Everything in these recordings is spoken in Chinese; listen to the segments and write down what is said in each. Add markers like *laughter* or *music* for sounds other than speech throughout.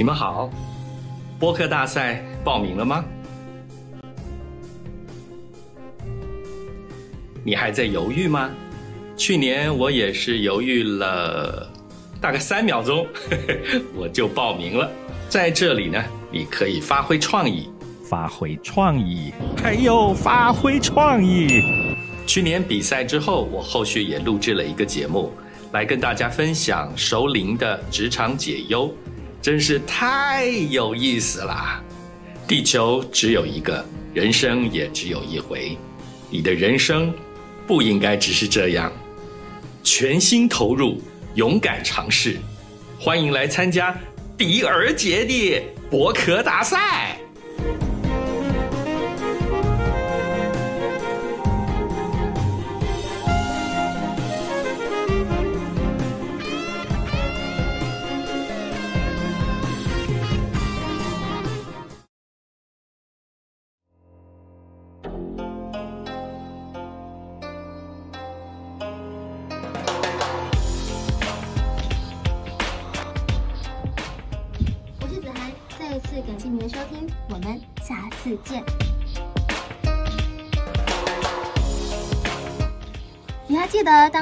你们好，播客大赛报名了吗？你还在犹豫吗？去年我也是犹豫了大概三秒钟，*laughs* 我就报名了。在这里呢，你可以发挥创意，发挥创意，还有发挥创意。去年比赛之后，我后续也录制了一个节目，来跟大家分享熟龄的职场解忧。真是太有意思啦！地球只有一个，人生也只有一回。你的人生不应该只是这样，全心投入，勇敢尝试。欢迎来参加迪尔杰的博客大赛。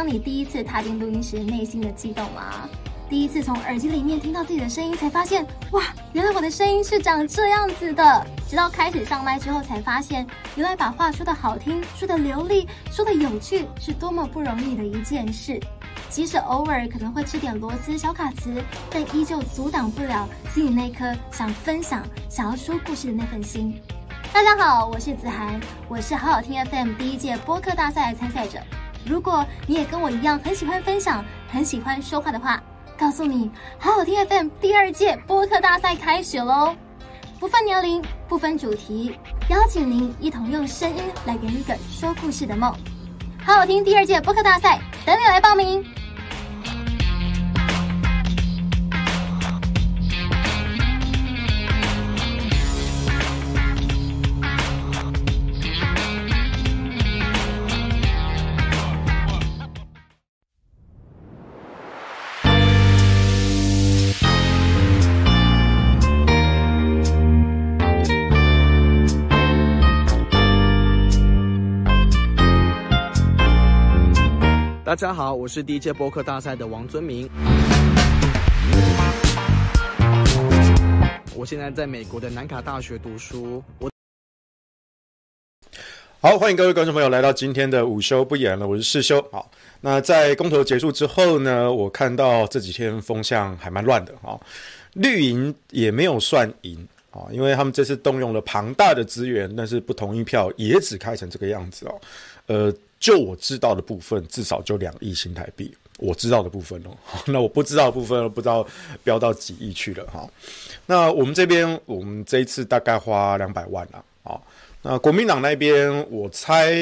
你第一次踏进录音室内心的激动吗？第一次从耳机里面听到自己的声音，才发现哇，原来我的声音是长这样子的。直到开始上麦之后，才发现原来把话说得好听、说得流利、说得有趣，是多么不容易的一件事。即使偶尔可能会吃点螺丝小卡词，但依旧阻挡不了心里那颗想分享、想要说故事的那份心。大家好，我是子涵，我是好好听 FM 第一届播客大赛的参赛者。如果你也跟我一样很喜欢分享、很喜欢说话的话，告诉你，好好听 FM 第二届播客大赛开始喽！不分年龄，不分主题，邀请您一同用声音来圆一个说故事的梦。好好听第二届播客大赛，等你来报名。大家好，我是第一届播客大赛的王尊明。我现在在美国的南卡大学读书。我好，欢迎各位观众朋友来到今天的午休不演了，我是世修。好，那在公投结束之后呢，我看到这几天风向还蛮乱的啊，绿营也没有算赢啊，因为他们这次动用了庞大的资源，但是不同意票也只开成这个样子哦，呃。就我知道的部分，至少就两亿新台币。我知道的部分哦，*laughs* 那我不知道的部分，不知道飙到几亿去了哈。那我们这边，我们这一次大概花两百万了啊。那国民党那边，我猜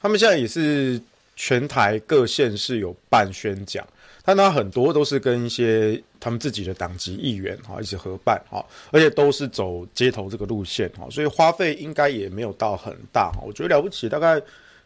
他们现在也是全台各县市有办宣讲，但他很多都是跟一些他们自己的党籍议员哈一起合办哈，而且都是走街头这个路线哈，所以花费应该也没有到很大哈。我觉得了不起，大概。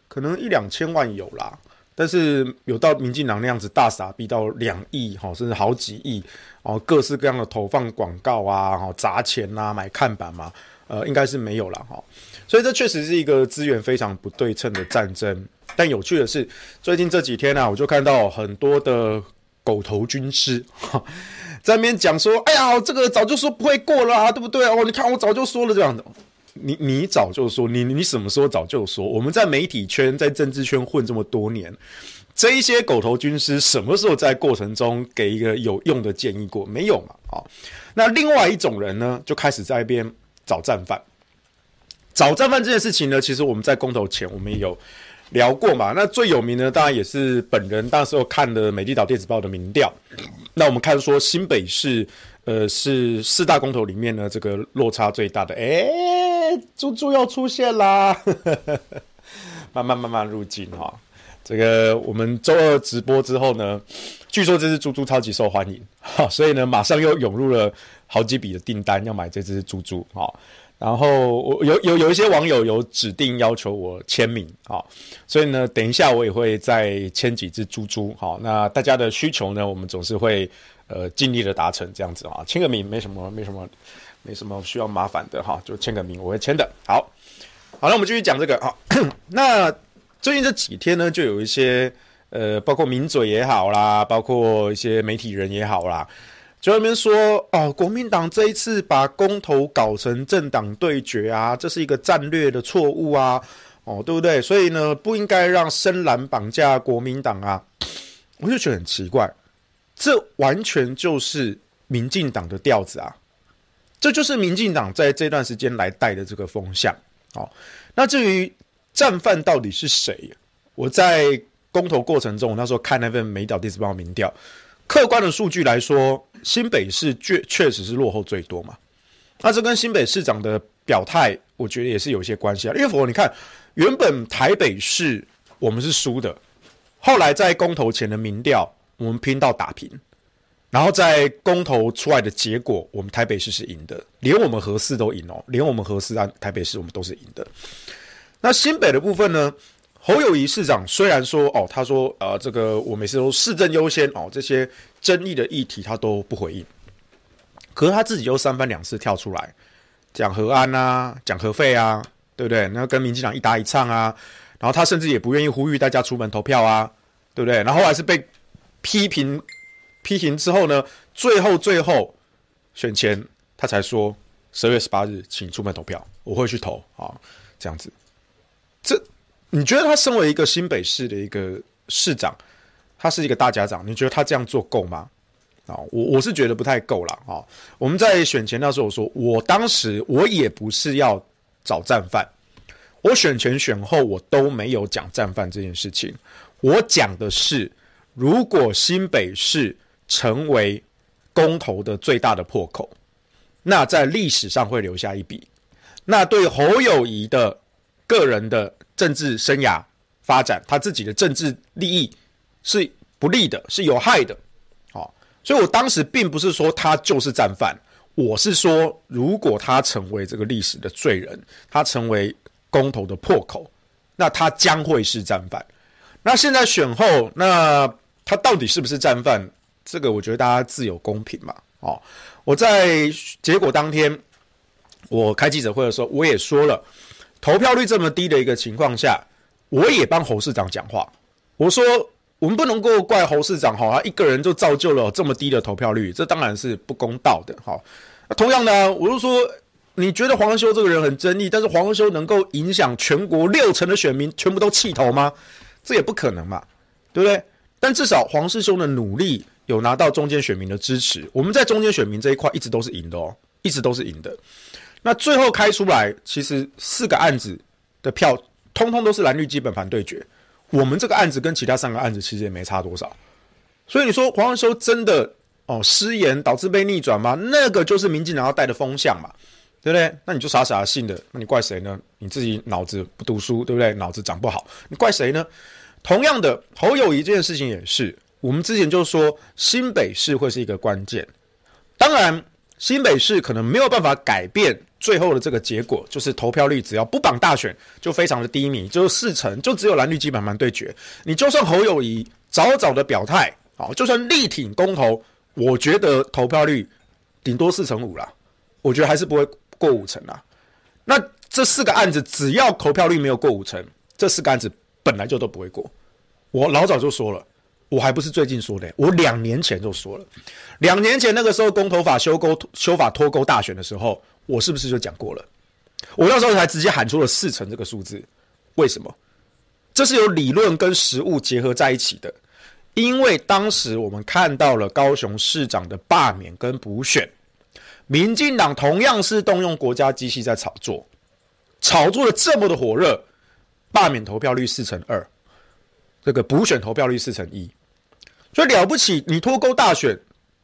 可能一两千万有啦，但是有到民进党那样子大傻逼到两亿哈，甚至好几亿哦，各式各样的投放广告啊，哈，砸钱呐，买看板嘛，呃，应该是没有了哈。所以这确实是一个资源非常不对称的战争。但有趣的是，最近这几天呢、啊，我就看到很多的狗头军师哈在那边讲说：“哎呀，这个早就说不会过了啊，对不对哦？你看我早就说了这样的。”你你早就说，你你什么时候早就说？我们在媒体圈、在政治圈混这么多年，这一些狗头军师什么时候在过程中给一个有用的建议过？没有嘛？啊，那另外一种人呢，就开始在一边找战犯。找战犯这件事情呢，其实我们在公投前我们也有聊过嘛。那最有名的当然也是本人那时候看的《美丽岛电子报》的民调。那我们看说新北市。呃，是四大公投里面呢，这个落差最大的。哎，猪猪又出现啦，*laughs* 慢慢慢慢入境哈。这个我们周二直播之后呢，据说这只猪猪超级受欢迎，哈，所以呢，马上又涌入了好几笔的订单要买这只猪猪哈。然后我有有有一些网友有指定要求我签名啊，所以呢，等一下我也会再签几只猪猪。好，那大家的需求呢，我们总是会。呃尽力的达成这样子啊，签个名没什么没什么没什么需要麻烦的哈，就签个名我会签的。好，好，那我们继续讲这个啊。*coughs* 那最近这几天呢，就有一些呃，包括名嘴也好啦，包括一些媒体人也好啦。就在那边说哦，国民党这一次把公投搞成政党对决啊，这是一个战略的错误啊，哦，对不对？所以呢，不应该让深蓝绑架国民党啊。我就觉得很奇怪，这完全就是民进党的调子啊，这就是民进党在这段时间来带的这个风向。哦，那至于战犯到底是谁？我在公投过程中，我那时候看那份美岛电子报民调。客观的数据来说，新北市确确实是落后最多嘛。那这跟新北市长的表态，我觉得也是有些关系啊。因为否，你看，原本台北市我们是输的，后来在公投前的民调，我们拼到打平，然后在公投出来的结果，我们台北市是赢的，连我们核四都赢哦，连我们核四啊，台北市我们都是赢的。那新北的部分呢？侯友宜市长虽然说哦，他说呃，这个我每次都市政优先哦，这些争议的议题他都不回应，可是他自己又三番两次跳出来讲核安啊，讲核废啊，对不对？那跟民进党一搭一唱啊，然后他甚至也不愿意呼吁大家出门投票啊，对不对？然后还是被批评批评之后呢，最后最后选前他才说十二月十八日请出门投票，我会去投啊，这样子，这。你觉得他身为一个新北市的一个市长，他是一个大家长，你觉得他这样做够吗？啊，我我是觉得不太够了啊。我们在选前那时候我说，我当时我也不是要找战犯，我选前选后我都没有讲战犯这件事情。我讲的是，如果新北市成为公投的最大的破口，那在历史上会留下一笔，那对侯友谊的个人的。政治生涯发展，他自己的政治利益是不利的，是有害的。好，所以我当时并不是说他就是战犯，我是说，如果他成为这个历史的罪人，他成为公投的破口，那他将会是战犯。那现在选后，那他到底是不是战犯？这个我觉得大家自有公平嘛。哦，我在结果当天，我开记者会的时候，我也说了。投票率这么低的一个情况下，我也帮侯市长讲话。我说，我们不能够怪侯市长哈，他一个人就造就了这么低的投票率，这当然是不公道的哈。同样的，我就说，你觉得黄修这个人很争议，但是黄修能够影响全国六成的选民全部都弃投吗？这也不可能嘛，对不对？但至少黄世修的努力有拿到中间选民的支持，我们在中间选民这一块一直都是赢的哦，一直都是赢的。那最后开出来，其实四个案子的票，通通都是蓝绿基本盘对决。我们这个案子跟其他三个案子其实也没差多少。所以你说黄文修真的哦失言导致被逆转吗？那个就是民进党要带的风向嘛，对不对？那你就傻傻的信的，那你怪谁呢？你自己脑子不读书，对不对？脑子长不好，你怪谁呢？同样的，侯友谊这件事情也是，我们之前就说新北市会是一个关键，当然新北市可能没有办法改变。最后的这个结果就是投票率只要不绑大选就非常的低迷，就是四成，就只有蓝绿基本盘对决。你就算侯友宜早早的表态，好，就算力挺公投，我觉得投票率顶多四成五啦，我觉得还是不会过五成啦。那这四个案子只要投票率没有过五成，这四个案子本来就都不会过。我老早就说了，我还不是最近说的，我两年前就说了，两年前那个时候公投法修勾修法脱钩大选的时候。我是不是就讲过了？我那时候才直接喊出了四成这个数字，为什么？这是有理论跟实物结合在一起的。因为当时我们看到了高雄市长的罢免跟补选，民进党同样是动用国家机器在炒作，炒作的这么的火热，罢免投票率四成二，这个补选投票率四成一，所以了不起。你脱钩大选，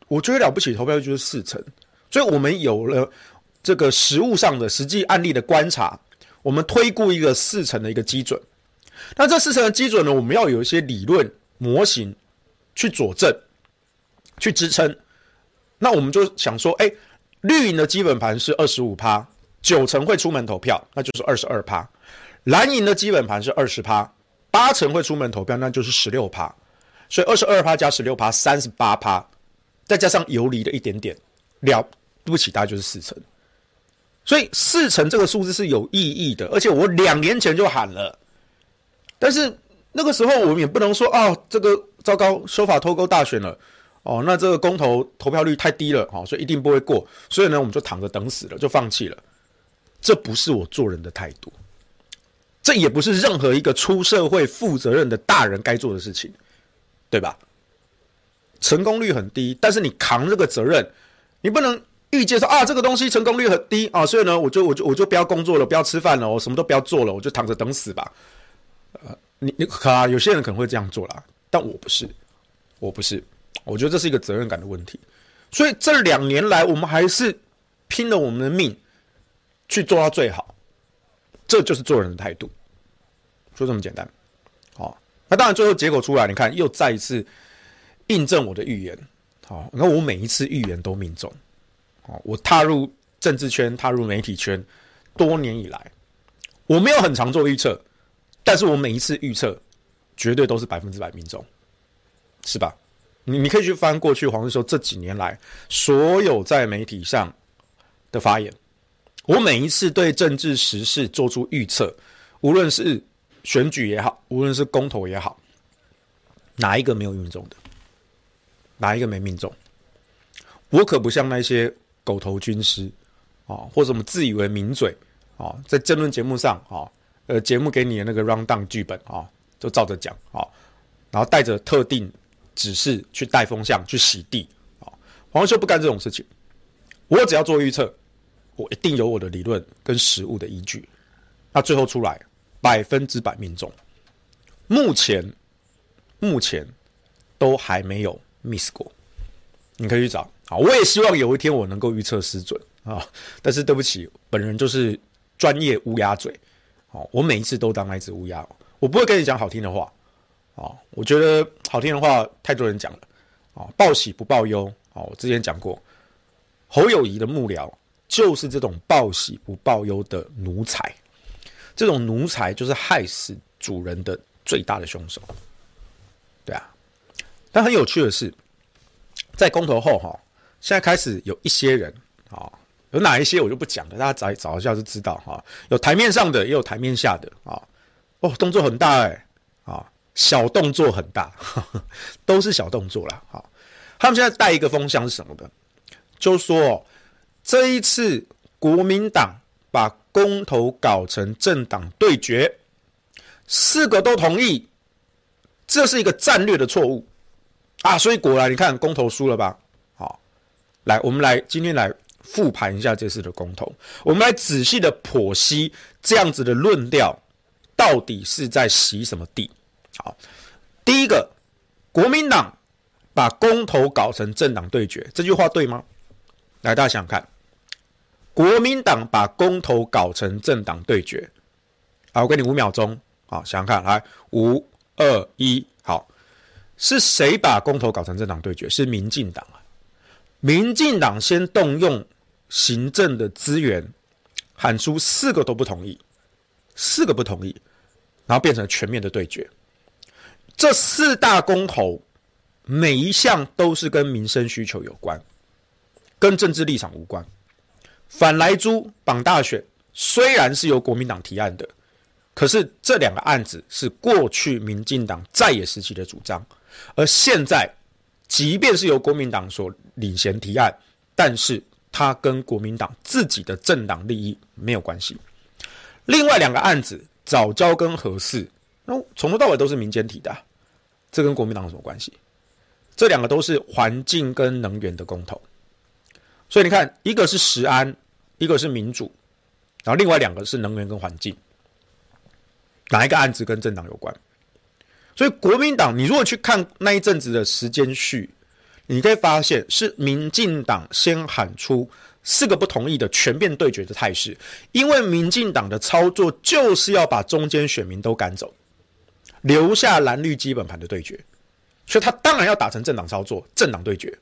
我觉得了不起，投票率就是四成，所以我们有了。这个实物上的实际案例的观察，我们推估一个四成的一个基准。那这四成的基准呢，我们要有一些理论模型去佐证、去支撑。那我们就想说，哎，绿营的基本盘是二十五趴，九成会出门投票，那就是二十二趴；蓝营的基本盘是二十趴，八成会出门投票，那就是十六趴。所以二十二趴加十六趴，三十八趴。再加上游离的一点点，了不起，大概就是四成。所以四成这个数字是有意义的，而且我两年前就喊了，但是那个时候我们也不能说哦，这个糟糕，修法脱钩大选了，哦，那这个公投投票率太低了，哦，所以一定不会过，所以呢，我们就躺着等死了，就放弃了。这不是我做人的态度，这也不是任何一个出社会负责任的大人该做的事情，对吧？成功率很低，但是你扛这个责任，你不能。预见说啊，这个东西成功率很低啊，所以呢，我就我就我就不要工作了，不要吃饭了，我什么都不要做了，我就躺着等死吧。呃，你你可啊，有些人可能会这样做啦，但我不是，我不是，我觉得这是一个责任感的问题。所以这两年来，我们还是拼了我们的命去做到最好，这就是做人的态度，就这么简单。那当然最后结果出来，你看又再一次印证我的预言。好，你看我每一次预言都命中。好我踏入政治圈，踏入媒体圈，多年以来，我没有很常做预测，但是我每一次预测，绝对都是百分之百命中，是吧？你你可以去翻过去黄世修这几年来所有在媒体上的发言，我每一次对政治时事做出预测，无论是选举也好，无论是公投也好，哪一个没有命中的？哪一个没命中？我可不像那些。狗头军师，啊，或者什么自以为名嘴，啊，在争论节目上，啊，呃，节目给你的那个 round down 剧本，啊，就照着讲，啊，然后带着特定指示去带风向，去洗地，啊，黄秀不干这种事情，我只要做预测，我一定有我的理论跟实物的依据，那最后出来百分之百命中，目前目前都还没有 miss 过，你可以去找。啊，我也希望有一天我能够预测失准啊！但是对不起，本人就是专业乌鸦嘴，好，我每一次都当那只乌鸦，我不会跟你讲好听的话啊！我觉得好听的话太多人讲了啊，报喜不报忧啊！我之前讲过，侯友谊的幕僚就是这种报喜不报忧的奴才，这种奴才就是害死主人的最大的凶手，对啊！但很有趣的是，在公投后哈。现在开始有一些人啊，有哪一些我就不讲了，大家找找一下就知道哈。有台面上的，也有台面下的啊。哦，动作很大哎、欸，啊，小动作很大，*laughs* 都是小动作啦。好，他们现在带一个风向是什么的？就说这一次国民党把公投搞成政党对决，四个都同意，这是一个战略的错误啊。所以果然，你看公投输了吧？好来，我们来今天来复盘一下这次的公投，我们来仔细的剖析这样子的论调到底是在洗什么地？好，第一个，国民党把公投搞成政党对决，这句话对吗？来，大家想想看，国民党把公投搞成政党对决，好，我给你五秒钟，好，想想看，来，五、二、一，好，是谁把公投搞成政党对决？是民进党啊。民进党先动用行政的资源，喊出四个都不同意，四个不同意，然后变成全面的对决。这四大公投，每一项都是跟民生需求有关，跟政治立场无关。反莱猪绑大选虽然是由国民党提案的，可是这两个案子是过去民进党在野时期的主张，而现在。即便是由国民党所领衔提案，但是他跟国民党自己的政党利益没有关系。另外两个案子，早教跟核四，那从头到尾都是民间提的，这跟国民党有什么关系？这两个都是环境跟能源的公投，所以你看，一个是食安，一个是民主，然后另外两个是能源跟环境，哪一个案子跟政党有关？所以国民党，你如果去看那一阵子的时间序，你可以发现是民进党先喊出四个不同意的全面对决的态势，因为民进党的操作就是要把中间选民都赶走，留下蓝绿基本盘的对决，所以他当然要打成政党操作，政党对决，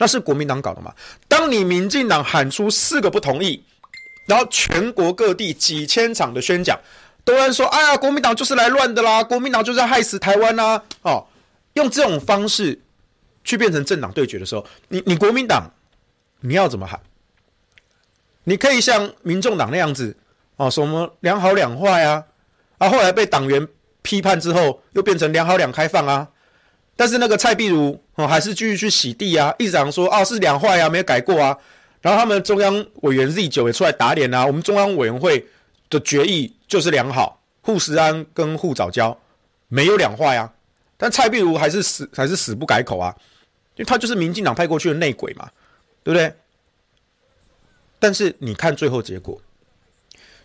那是国民党搞的嘛？当你民进党喊出四个不同意，然后全国各地几千场的宣讲。都在说：“哎呀，国民党就是来乱的啦！国民党就是要害死台湾啦！”哦，用这种方式去变成政党对决的时候，你你国民党你要怎么喊？你可以像民众党那样子哦，什么两好两坏啊，啊，后来被党员批判之后，又变成两好两开放啊。但是那个蔡壁如哦，还是继续去洗地啊，一直讲说啊是两坏啊，没有改过啊。然后他们中央委员 Z 九也出来打脸啊，我们中央委员会的决议就是两好，护食安跟护早交没有两坏啊。但蔡壁如还是死还是死不改口啊，因为他就是民进党派过去的内鬼嘛，对不对？但是你看最后结果，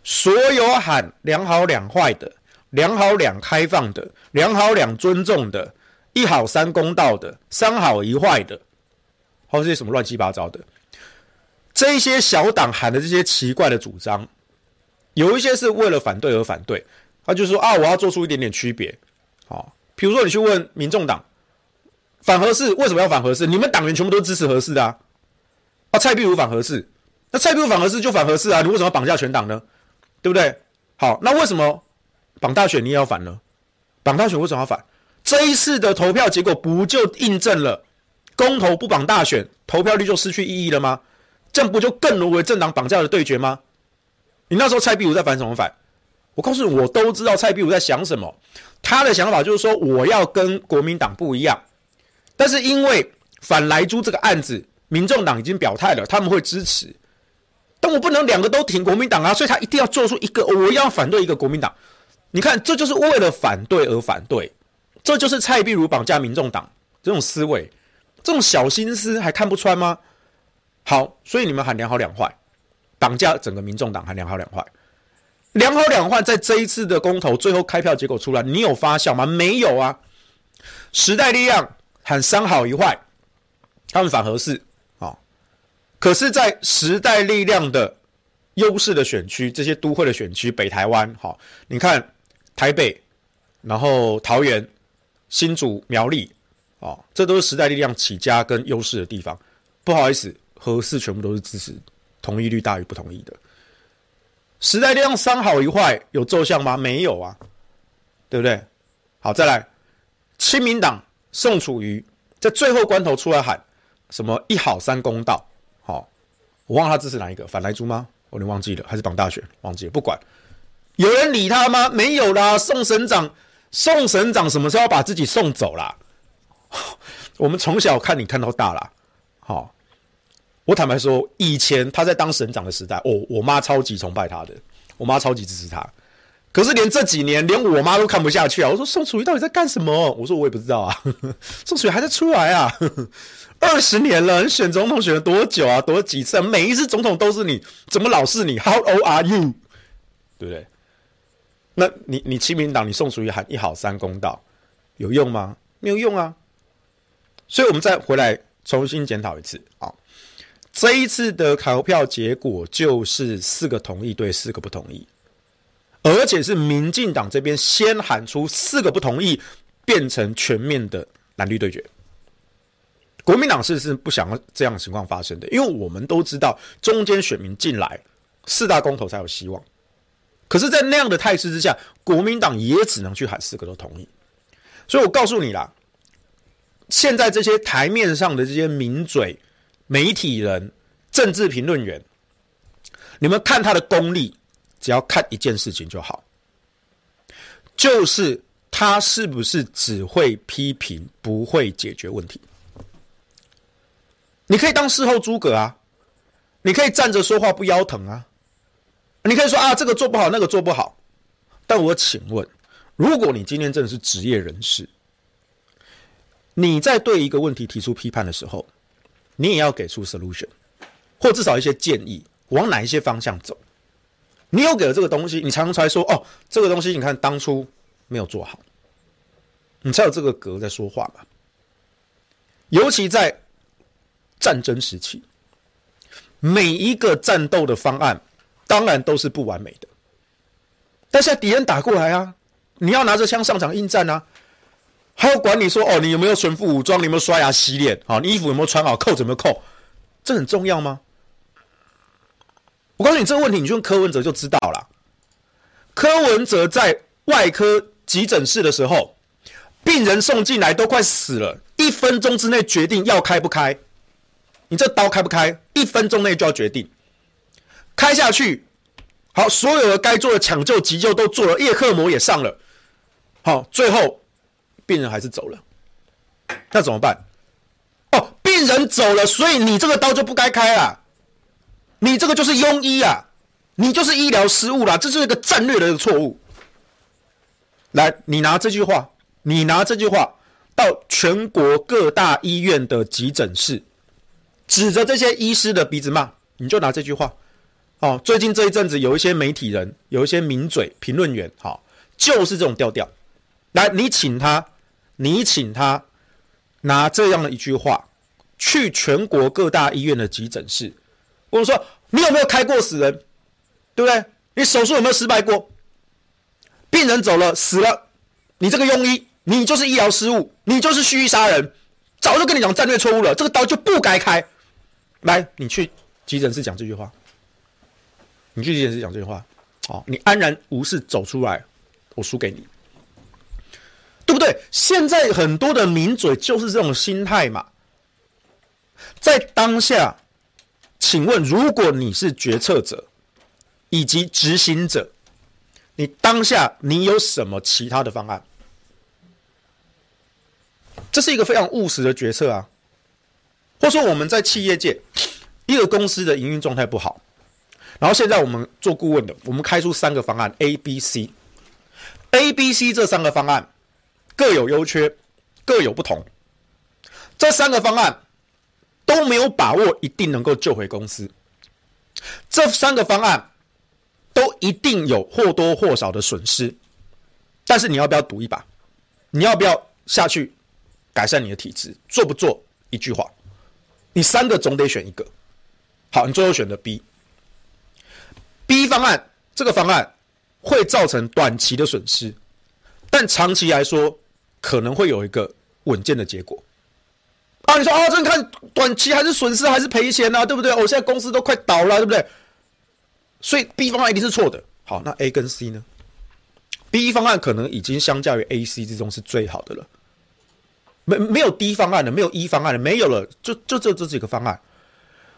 所有喊两好两坏的、两好两开放的、两好两尊重的、一好三公道的、三好一坏的，或是什么乱七八糟的，这一些小党喊的这些奇怪的主张，有一些是为了反对而反对，他就说啊，我要做出一点点区别，好，比如说你去问民众党反合适为什么要反合适？你们党员全部都支持合适的啊，啊，蔡壁如反合适。那蔡壁如反合适就反合适啊！你为什么要绑架全党呢？对不对？好，那为什么绑大选你也要反呢？绑大选为什么要反？这一次的投票结果不就印证了公投不绑大选，投票率就失去意义了吗？这样不就更沦为政党绑架的对决吗？你那时候蔡壁如在反什么反？我告诉你，我都知道蔡壁如在想什么。他的想法就是说，我要跟国民党不一样，但是因为反莱猪这个案子，民众党已经表态了，他们会支持。但我不能两个都挺国民党啊，所以他一定要做出一个，我要反对一个国民党。你看，这就是为了反对而反对，这就是蔡壁如绑架民众党这种思维，这种小心思还看不穿吗？好，所以你们喊两好两坏，绑架整个民众党喊两好两坏，两好两坏，在这一次的公投最后开票结果出来，你有发笑吗？没有啊。时代力量喊三好一坏，他们反核四。可是，在时代力量的优势的选区，这些都会的选区，北台湾，好，你看台北，然后桃园、新竹、苗栗，哦，这都是时代力量起家跟优势的地方。不好意思，核四全部都是支持，同意率大于不同意的。时代力量三好一坏有奏效吗？没有啊，对不对？好，再来，亲民党宋楚瑜在最后关头出来喊什么一好三公道。好，我忘了他支持哪一个，反莱猪吗？我有点忘记了，还是绑大选？忘记了，不管。有人理他吗？没有啦。宋省长，宋省长什么时候要把自己送走啦？*laughs* 我们从小看你看到大啦。好，我坦白说，以前他在当省长的时代，哦，我妈超级崇拜他的，我妈超级支持他。可是连这几年，连我妈都看不下去啊！我说宋楚瑜到底在干什么？我说我也不知道啊。呵 *laughs* 呵宋楚瑜还在出来啊。*laughs* 二十年了，你选总统选了多久啊？多几次？每一次总统都是你，怎么老是你？How old are you？对不对？那你你亲民党，你宋楚瑜喊一好三公道，有用吗？没有用啊！所以我们再回来重新检讨一次啊。这一次的投票结果就是四个同意对四个不同意，而且是民进党这边先喊出四个不同意，变成全面的蓝绿对决。国民党是是不想要这样的情况发生的，因为我们都知道中间选民进来四大公投才有希望。可是，在那样的态势之下，国民党也只能去喊四个都同意。所以我告诉你啦，现在这些台面上的这些名嘴、媒体人、政治评论员，你们看他的功力，只要看一件事情就好，就是他是不是只会批评，不会解决问题。你可以当事后诸葛啊，你可以站着说话不腰疼啊，你可以说啊，这个做不好，那个做不好。但我请问，如果你今天真的是职业人士，你在对一个问题提出批判的时候，你也要给出 solution，或至少一些建议，往哪一些方向走。你有给了这个东西，你才能才说哦，这个东西你看当初没有做好，你才有这个格在说话嘛。尤其在。战争时期，每一个战斗的方案当然都是不完美的，但是敌人打过来啊，你要拿着枪上场应战啊，还要管你说哦，你有没有全副武装，你有没有刷牙洗脸，好，你衣服有没有穿好，扣子有没有扣，这很重要吗？我告诉你这个问题，你就问柯文哲就知道了。柯文哲在外科急诊室的时候，病人送进来都快死了。一一分钟之内决定要开不开，你这刀开不开，一分钟内就要决定开下去。好，所有的该做的抢救急救都做了，叶克膜也上了。好，最后病人还是走了，那怎么办？哦，病人走了，所以你这个刀就不该开啊，你这个就是庸医啊，你就是医疗失误啦，这是一个战略的错误。来，你拿这句话，你拿这句话到全国各大医院的急诊室，指着这些医师的鼻子骂，你就拿这句话。哦，最近这一阵子有一些媒体人，有一些名嘴评论员，好，就是这种调调。来，你请他，你请他拿这样的一句话去全国各大医院的急诊室，我说你有没有开过死人？对不对？你手术有没有失败过？病人走了，死了，你这个庸医，你就是医疗失误，你就是蓄意杀人，早就跟你讲战略错误了，这个刀就不该开。来，你去急诊室讲这句话。你去急诊室讲这句话，好，你安然无事走出来，我输给你，对不对？现在很多的名嘴就是这种心态嘛。在当下，请问，如果你是决策者以及执行者，你当下你有什么其他的方案？这是一个非常务实的决策啊。或说，我们在企业界，一个公司的营运状态不好。然后现在我们做顾问的，我们开出三个方案 A、B、C。A、B、C 这三个方案各有优缺，各有不同。这三个方案都没有把握一定能够救回公司。这三个方案都一定有或多或少的损失。但是你要不要赌一把？你要不要下去改善你的体质？做不做？一句话，你三个总得选一个。好，你最后选择 B。B 方案这个方案会造成短期的损失，但长期来说可能会有一个稳健的结果。啊，你说啊，这看短期还是损失还是赔钱啊，对不对？我、哦、现在公司都快倒了，对不对？所以 B 方案一定是错的。好，那 A 跟 C 呢？B 方案可能已经相较于 A、C 之中是最好的了，没没有 D 方案的，没有 E 方案的，没有了，就就这这几个方案。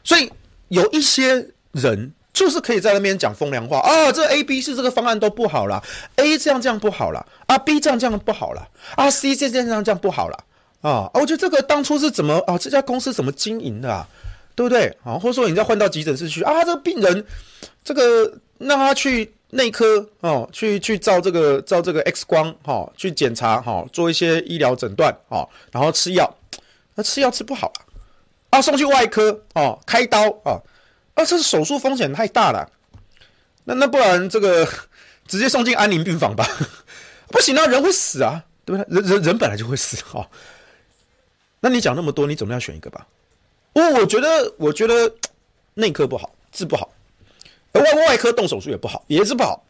所以有一些人。就是可以在那边讲风凉话啊！这 A、B 是这个方案都不好了，A 这样这样不好了啊，B 这样这样不好了啊，C 这样这样这样不好了啊！我觉得这个当初是怎么啊？这家公司怎么经营的啊？对不对啊？或者说你再换到急诊室去啊？这个病人，这个让他去内科哦，去去照这个照这个 X 光哈，去检查哈，做一些医疗诊断啊，然后吃药，那吃药吃不好了啊，送去外科哦，开刀啊。啊，这是手术风险太大了，那那不然这个 *laughs* 直接送进安宁病房吧？*laughs* 不行啊，人会死啊，对不对？人人人本来就会死啊、那你讲那么多，你总要选一个吧？我我觉得，我觉得内科不好，治不好；外外科动手术也不好，也治不好。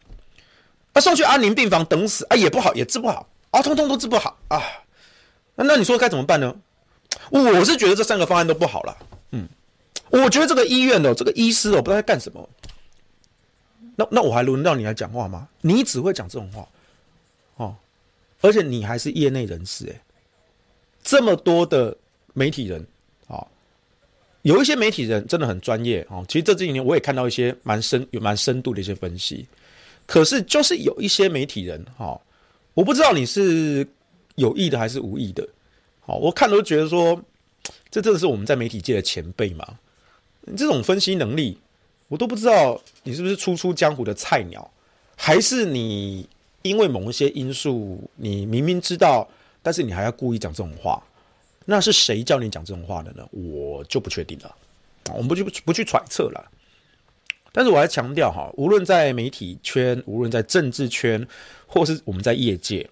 啊，送去安宁病房等死啊，也不好，也治不好啊，通通都治不好啊。那那你说该怎么办呢？我是觉得这三个方案都不好了，嗯。我觉得这个医院哦这个医师哦，不知道在干什么。那那我还轮到你来讲话吗？你只会讲这种话，哦，而且你还是业内人士哎。这么多的媒体人啊、哦，有一些媒体人真的很专业哦。其实这几年我也看到一些蛮深、有蛮深度的一些分析。可是就是有一些媒体人哈、哦，我不知道你是有意的还是无意的。好、哦，我看都觉得说，这真的是我们在媒体界的前辈嘛。这种分析能力，我都不知道你是不是初出江湖的菜鸟，还是你因为某一些因素，你明明知道，但是你还要故意讲这种话，那是谁叫你讲这种话的呢？我就不确定了，我们不去不去揣测了。但是我还强调哈，无论在媒体圈，无论在政治圈，或是我们在业界，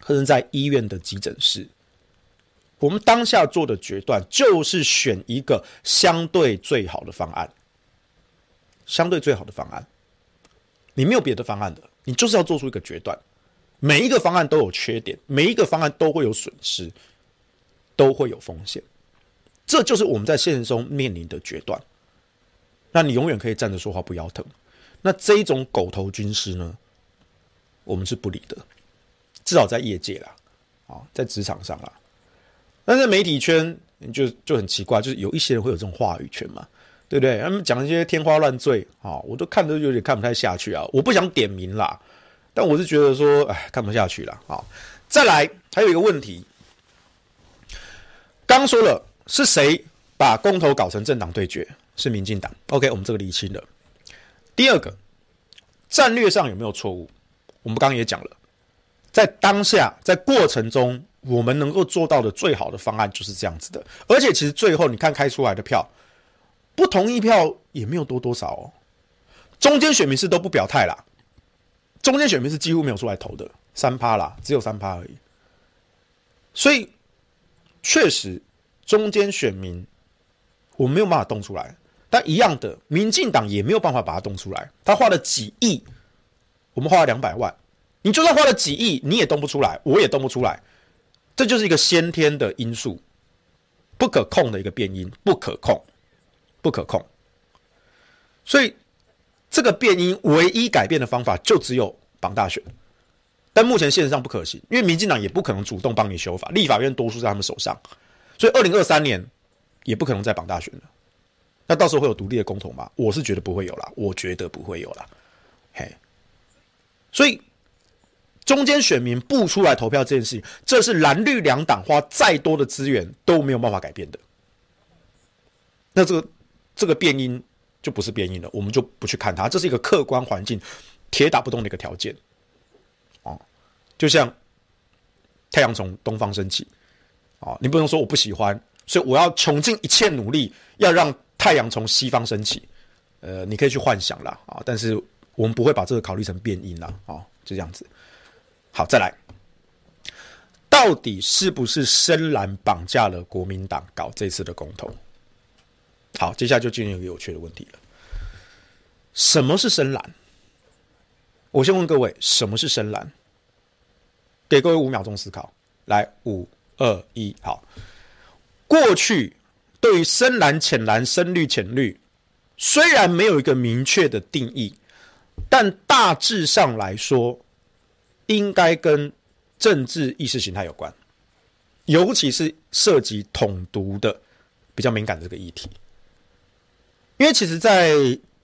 或者在医院的急诊室。我们当下做的决断就是选一个相对最好的方案，相对最好的方案，你没有别的方案的，你就是要做出一个决断。每一个方案都有缺点，每一个方案都会有损失，都会有风险，这就是我们在现实中面临的决断。那你永远可以站着说话不腰疼。那这一种狗头军师呢，我们是不理的，至少在业界啦，啊，在职场上啦。但是媒体圈就就很奇怪，就是有一些人会有这种话语权嘛，对不对？他们讲一些天花乱坠啊，我都看得有点看不太下去啊。我不想点名啦，但我是觉得说，哎，看不下去了啊。再来，还有一个问题，刚说了是谁把公投搞成政党对决？是民进党。OK，我们这个厘清了。第二个，战略上有没有错误？我们刚刚也讲了，在当下，在过程中，我们能够做到的最好的方案就是这样子的。而且，其实最后你看开出来的票，不同意票也没有多多少哦。中间选民是都不表态啦，中间选民是几乎没有出来投的，三趴啦，只有三趴而已。所以，确实，中间选民我没有办法动出来。但一样的，民进党也没有办法把它动出来。他花了几亿，我们花了两百万，你就算花了几亿，你也动不出来，我也动不出来。这就是一个先天的因素，不可控的一个变因，不可控，不可控。所以这个变因唯一改变的方法就只有绑大选，但目前现实上不可行，因为民进党也不可能主动帮你修法，立法院多数在他们手上，所以二零二三年也不可能再绑大选了。那到时候会有独立的公投吗？我是觉得不会有啦，我觉得不会有啦。嘿，所以中间选民不出来投票这件事情，这是蓝绿两党花再多的资源都没有办法改变的。那这个这个变因就不是变因了，我们就不去看它，这是一个客观环境，铁打不动的一个条件。哦，就像太阳从东方升起，哦，你不能说我不喜欢，所以我要穷尽一切努力要让。太阳从西方升起，呃，你可以去幻想啦，啊，但是我们不会把这个考虑成变因啦，啊，就这样子。好，再来，到底是不是深蓝绑架了国民党搞这次的公投？好，接下来就进入一个有趣的问题了。什么是深蓝？我先问各位，什么是深蓝？给各位五秒钟思考。来，五、二、一，好。过去。对于深蓝、浅蓝、深绿、浅绿，虽然没有一个明确的定义，但大致上来说，应该跟政治意识形态有关，尤其是涉及统独的比较敏感的这个议题。因为其实，在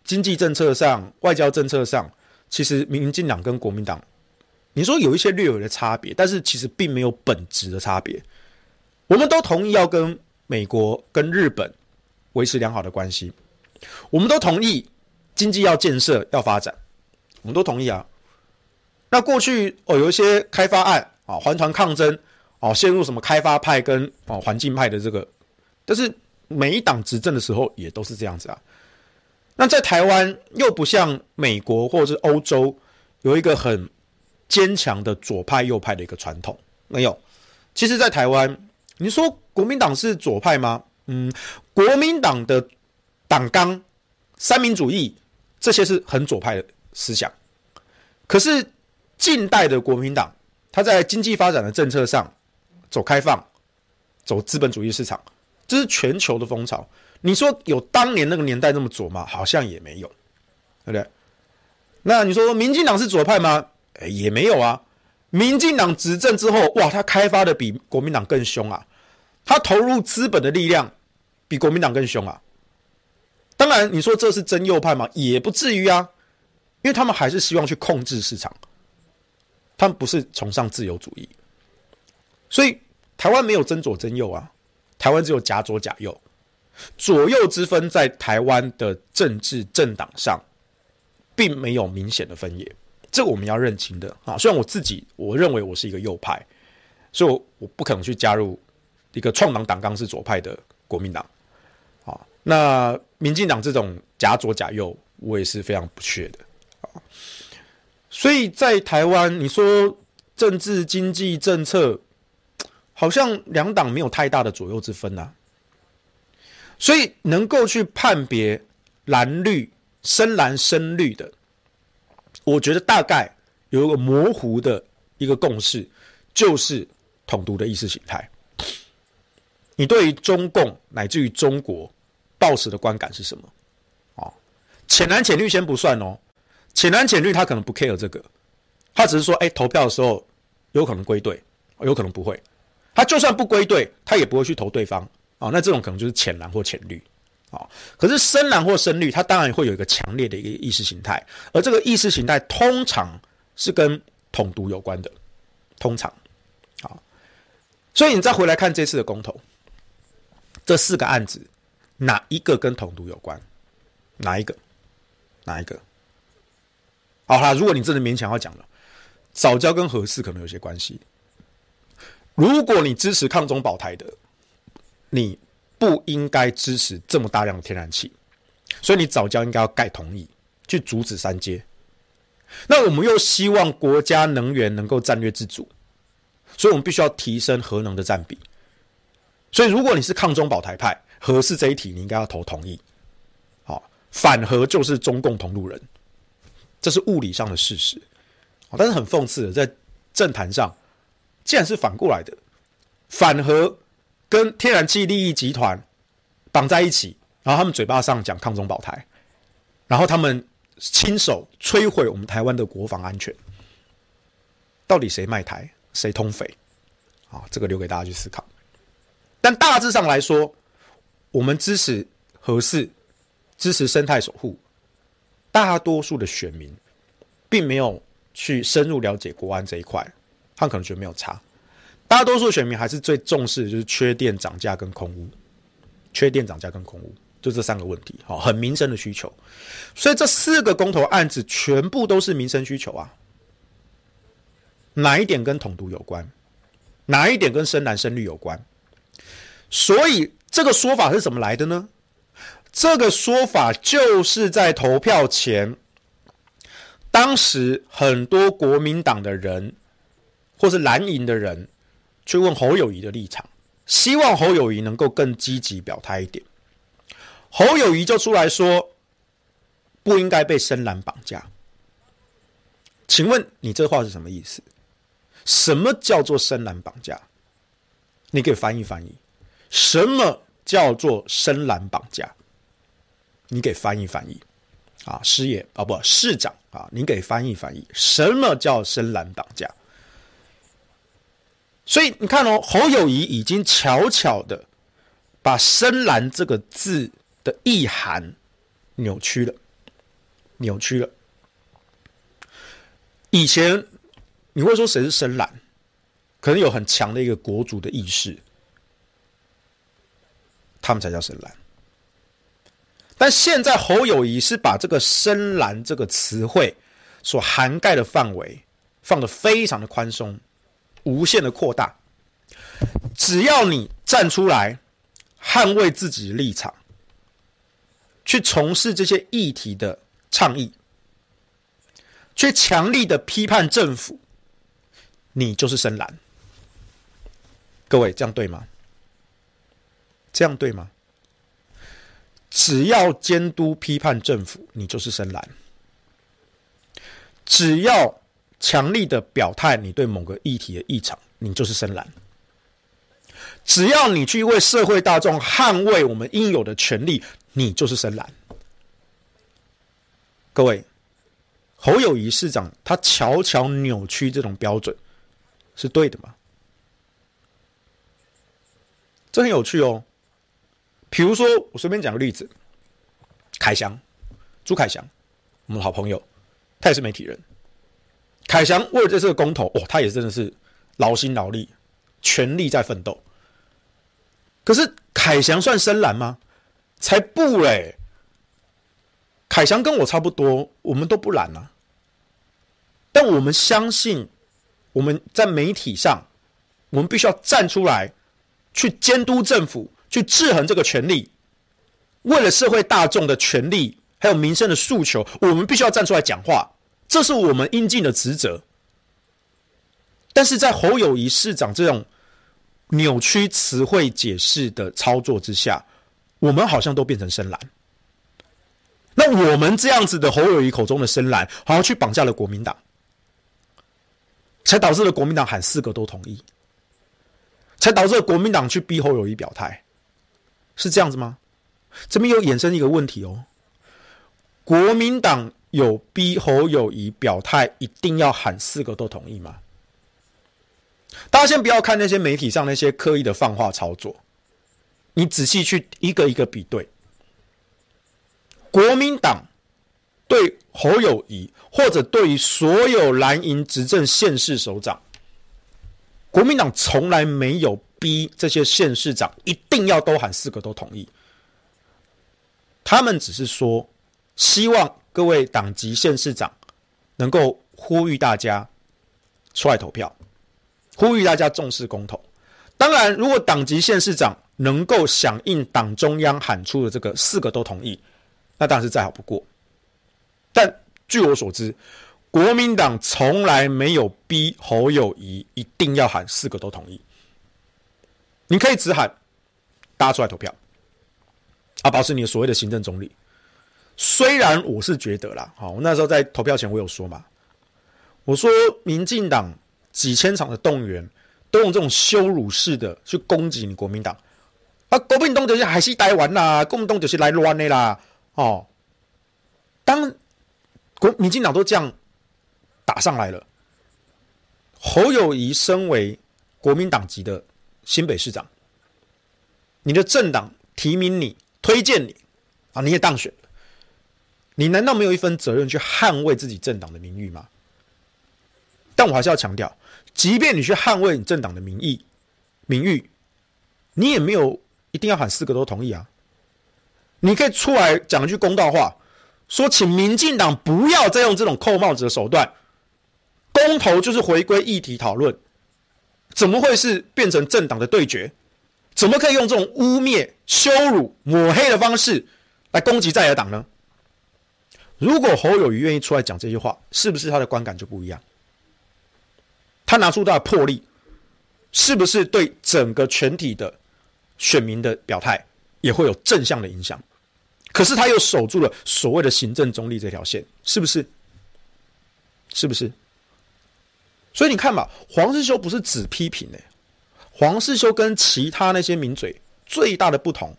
经济政策上、外交政策上，其实民进党跟国民党，你说有一些略微的差别，但是其实并没有本质的差别。我们都同意要跟。美国跟日本维持良好的关系，我们都同意经济要建设要发展，我们都同意啊。那过去哦有一些开发案啊，环团抗争哦，陷入什么开发派跟哦环境派的这个，但是每一党执政的时候也都是这样子啊。那在台湾又不像美国或者是欧洲有一个很坚强的左派右派的一个传统，没有。其实，在台湾。你说国民党是左派吗？嗯，国民党的党纲、三民主义这些是很左派的思想。可是近代的国民党，他在经济发展的政策上走开放、走资本主义市场，这是全球的风潮。你说有当年那个年代那么左吗？好像也没有，对不对？那你说民进党是左派吗？诶，也没有啊。民进党执政之后，哇，他开发的比国民党更凶啊！他投入资本的力量比国民党更凶啊！当然，你说这是真右派吗？也不至于啊，因为他们还是希望去控制市场，他们不是崇尚自由主义，所以台湾没有真左真右啊，台湾只有假左假右，左右之分在台湾的政治政党上并没有明显的分野。这我们要认清的啊！虽然我自己我认为我是一个右派，所以我我不可能去加入一个创党党纲是左派的国民党啊。那民进党这种假左假右，我也是非常不屑的。所以在台湾，你说政治经济政策，好像两党没有太大的左右之分呐。所以能够去判别蓝绿深蓝深绿的。我觉得大概有一个模糊的一个共识，就是统独的意识形态。你对于中共乃至于中国抱持的观感是什么？啊，浅蓝浅绿先不算哦，浅蓝浅绿他可能不 care 这个，他只是说，哎，投票的时候有可能归队，有可能不会。他就算不归队，他也不会去投对方啊。那这种可能就是浅蓝或浅绿啊。可是深蓝或深绿，他当然会有一个强烈的一个意识形态，而这个意识形态通常是跟统独有关的，通常啊。所以你再回来看这次的公投，这四个案子哪一个跟统独有关？哪一个？哪一个？好啦，如果你真的勉强要讲了，早教跟核四可能有些关系。如果你支持抗中保台的，你不应该支持这么大量的天然气，所以你早教应该要盖同意去阻止三阶。那我们又希望国家能源能够战略自主，所以我们必须要提升核能的占比。所以如果你是抗中保台派，核四这一题你应该要投同意。好，反核就是中共同路人，这是物理上的事实。但是很讽刺的，在政坛上。既然是反过来的，反核跟天然气利益集团绑在一起，然后他们嘴巴上讲抗中保台，然后他们亲手摧毁我们台湾的国防安全，到底谁卖台，谁通匪？啊，这个留给大家去思考。但大致上来说，我们支持核四，支持生态守护，大多数的选民并没有去深入了解国安这一块。他可能觉得没有差，大多数选民还是最重视的就是缺电涨价跟空屋，缺电涨价跟空屋，就这三个问题，好，很民生的需求。所以这四个公投案子全部都是民生需求啊。哪一点跟统独有关？哪一点跟深蓝深绿有关？所以这个说法是怎么来的呢？这个说法就是在投票前，当时很多国民党的人。或是蓝营的人去问侯友宜的立场，希望侯友宜能够更积极表态一点。侯友宜就出来说，不应该被深蓝绑架。请问你这话是什么意思？什么叫做深蓝绑架？你给翻译翻译。什么叫做深蓝绑架？你给翻译翻译。啊，师爷啊，不，市长啊，你给翻译翻译。什么叫深蓝绑架？所以你看哦，侯友谊已经悄悄的把“深蓝”这个字的意涵扭曲了，扭曲了。以前你会说谁是深蓝，可能有很强的一个国族的意识，他们才叫深蓝。但现在侯友谊是把这个“深蓝”这个词汇所涵盖的范围放得非常的宽松。无限的扩大，只要你站出来捍卫自己的立场，去从事这些议题的倡议，去强力的批判政府，你就是深蓝。各位，这样对吗？这样对吗？只要监督批判政府，你就是深蓝。只要。强力的表态，你对某个议题的异常，你就是深蓝。只要你去为社会大众捍卫我们应有的权利，你就是深蓝。各位，侯友谊市长他悄悄扭曲这种标准，是对的吗？这很有趣哦。比如说，我随便讲个例子，凯翔，朱凯翔，我们的好朋友，他也是媒体人。凯翔为了这次的公投，哦，他也真的是劳心劳力，全力在奋斗。可是凯翔算深蓝吗？才不嘞！凯翔跟我差不多，我们都不蓝啊。但我们相信，我们在媒体上，我们必须要站出来，去监督政府，去制衡这个权力。为了社会大众的权利，还有民生的诉求，我们必须要站出来讲话。这是我们应尽的职责，但是在侯友谊市长这种扭曲词汇解释的操作之下，我们好像都变成深蓝。那我们这样子的侯友谊口中的深蓝，好像去绑架了国民党，才导致了国民党喊四个都同意，才导致了国民党去逼侯友谊表态，是这样子吗？这边又衍生一个问题哦，国民党。有逼侯友宜表态，一定要喊四个都同意吗？大家先不要看那些媒体上那些刻意的放话操作，你仔细去一个一个比对，国民党对侯友宜，或者对于所有蓝营执政县市首长，国民党从来没有逼这些县市长一定要都喊四个都同意，他们只是说希望各位党籍县市长能够呼吁大家出来投票。呼吁大家重视公投。当然，如果党籍县市长能够响应党中央喊出的这个四个都同意，那当然是再好不过。但据我所知，国民党从来没有逼侯友宜一定要喊四个都同意。你可以只喊大家出来投票，啊，保持你的所谓的行政中立。虽然我是觉得啦，好，我那时候在投票前我有说嘛，我说民进党。几千场的动员，都用这种羞辱式的去攻击你国民党啊！国民党就是还是台湾啦，国民党就是来乱的啦！哦，当国民进党都这样打上来了，侯友谊身为国民党籍的新北市长，你的政党提名你、推荐你啊，你也当选，你难道没有一份责任去捍卫自己政党的名誉吗？但我还是要强调。即便你去捍卫你政党的名义、名誉，你也没有一定要喊四个都同意啊。你可以出来讲一句公道话，说请民进党不要再用这种扣帽子的手段。公投就是回归议题讨论，怎么会是变成政党的对决？怎么可以用这种污蔑、羞辱、抹黑的方式来攻击在野党呢？如果侯友谊愿意出来讲这句话，是不是他的观感就不一样？他拿出他的魄力，是不是对整个全体的选民的表态也会有正向的影响？可是他又守住了所谓的行政中立这条线，是不是？是不是？所以你看吧，黄世修不是只批评的，黄世修跟其他那些名嘴最大的不同，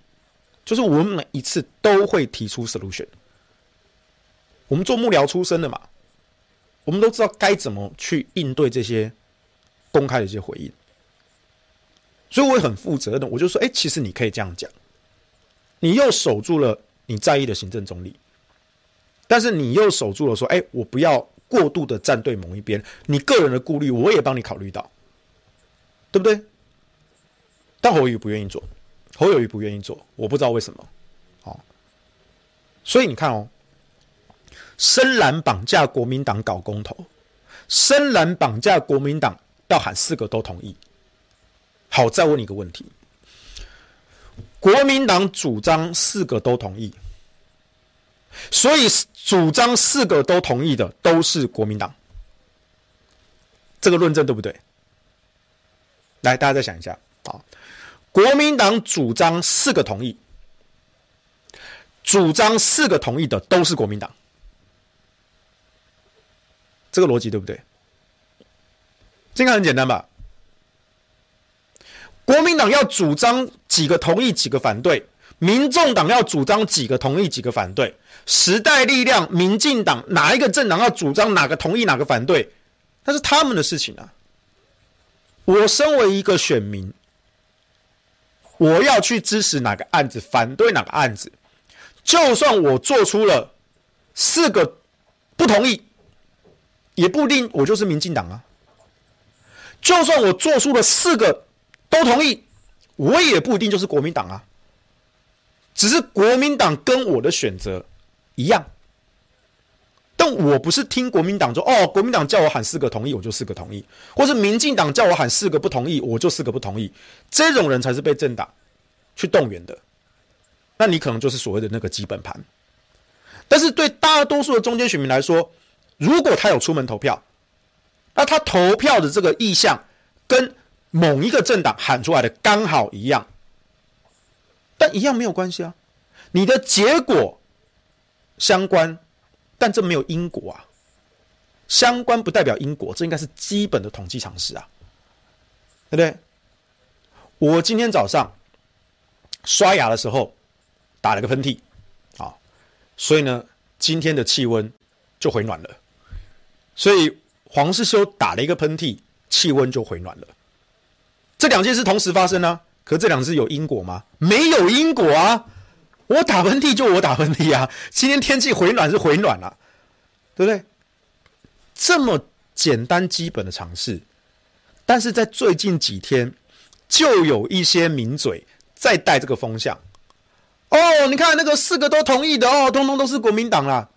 就是我们每一次都会提出 solution。我们做幕僚出身的嘛。我们都知道该怎么去应对这些公开的一些回应，所以我也很负责任，我就说，哎，其实你可以这样讲，你又守住了你在意的行政中立，但是你又守住了说，哎，我不要过度的站队某一边，你个人的顾虑我也帮你考虑到，对不对？但侯友宜不愿意做，侯友宜不愿意做，我不知道为什么，好，所以你看哦。深蓝绑架国民党搞公投，深蓝绑架国民党要喊四个都同意。好，再问你一个问题：国民党主张四个都同意，所以主张四个都同意的都是国民党。这个论证对不对？来，大家再想一下啊！国民党主张四个同意，主张四个同意的都是国民党。这个逻辑对不对？这个很简单吧？国民党要主张几个同意，几个反对；民众党要主张几个同意，几个反对；时代力量、民进党哪一个政党要主张哪个同意，哪个反对，那是他们的事情啊。我身为一个选民，我要去支持哪个案子，反对哪个案子，就算我做出了四个不同意。也不一定我就是民进党啊，就算我做出了四个都同意，我也不一定就是国民党啊。只是国民党跟我的选择一样，但我不是听国民党说哦，国民党叫我喊四个同意，我就四个同意，或是民进党叫我喊四个不同意，我就四个不同意。这种人才是被政党去动员的，那你可能就是所谓的那个基本盘。但是对大多数的中间选民来说，如果他有出门投票，那他投票的这个意向跟某一个政党喊出来的刚好一样，但一样没有关系啊。你的结果相关，但这没有因果啊。相关不代表因果，这应该是基本的统计常识啊，对不对？我今天早上刷牙的时候打了个喷嚏，啊，所以呢，今天的气温就回暖了。所以黄世修打了一个喷嚏，气温就回暖了。这两件事同时发生呢、啊？可这两件事有因果吗？没有因果啊！我打喷嚏就我打喷嚏啊！今天天气回暖是回暖了、对不对？这么简单基本的常识，但是在最近几天，就有一些名嘴在带这个风向。哦，你看那个四个都同意的哦，通通都是国民党啦。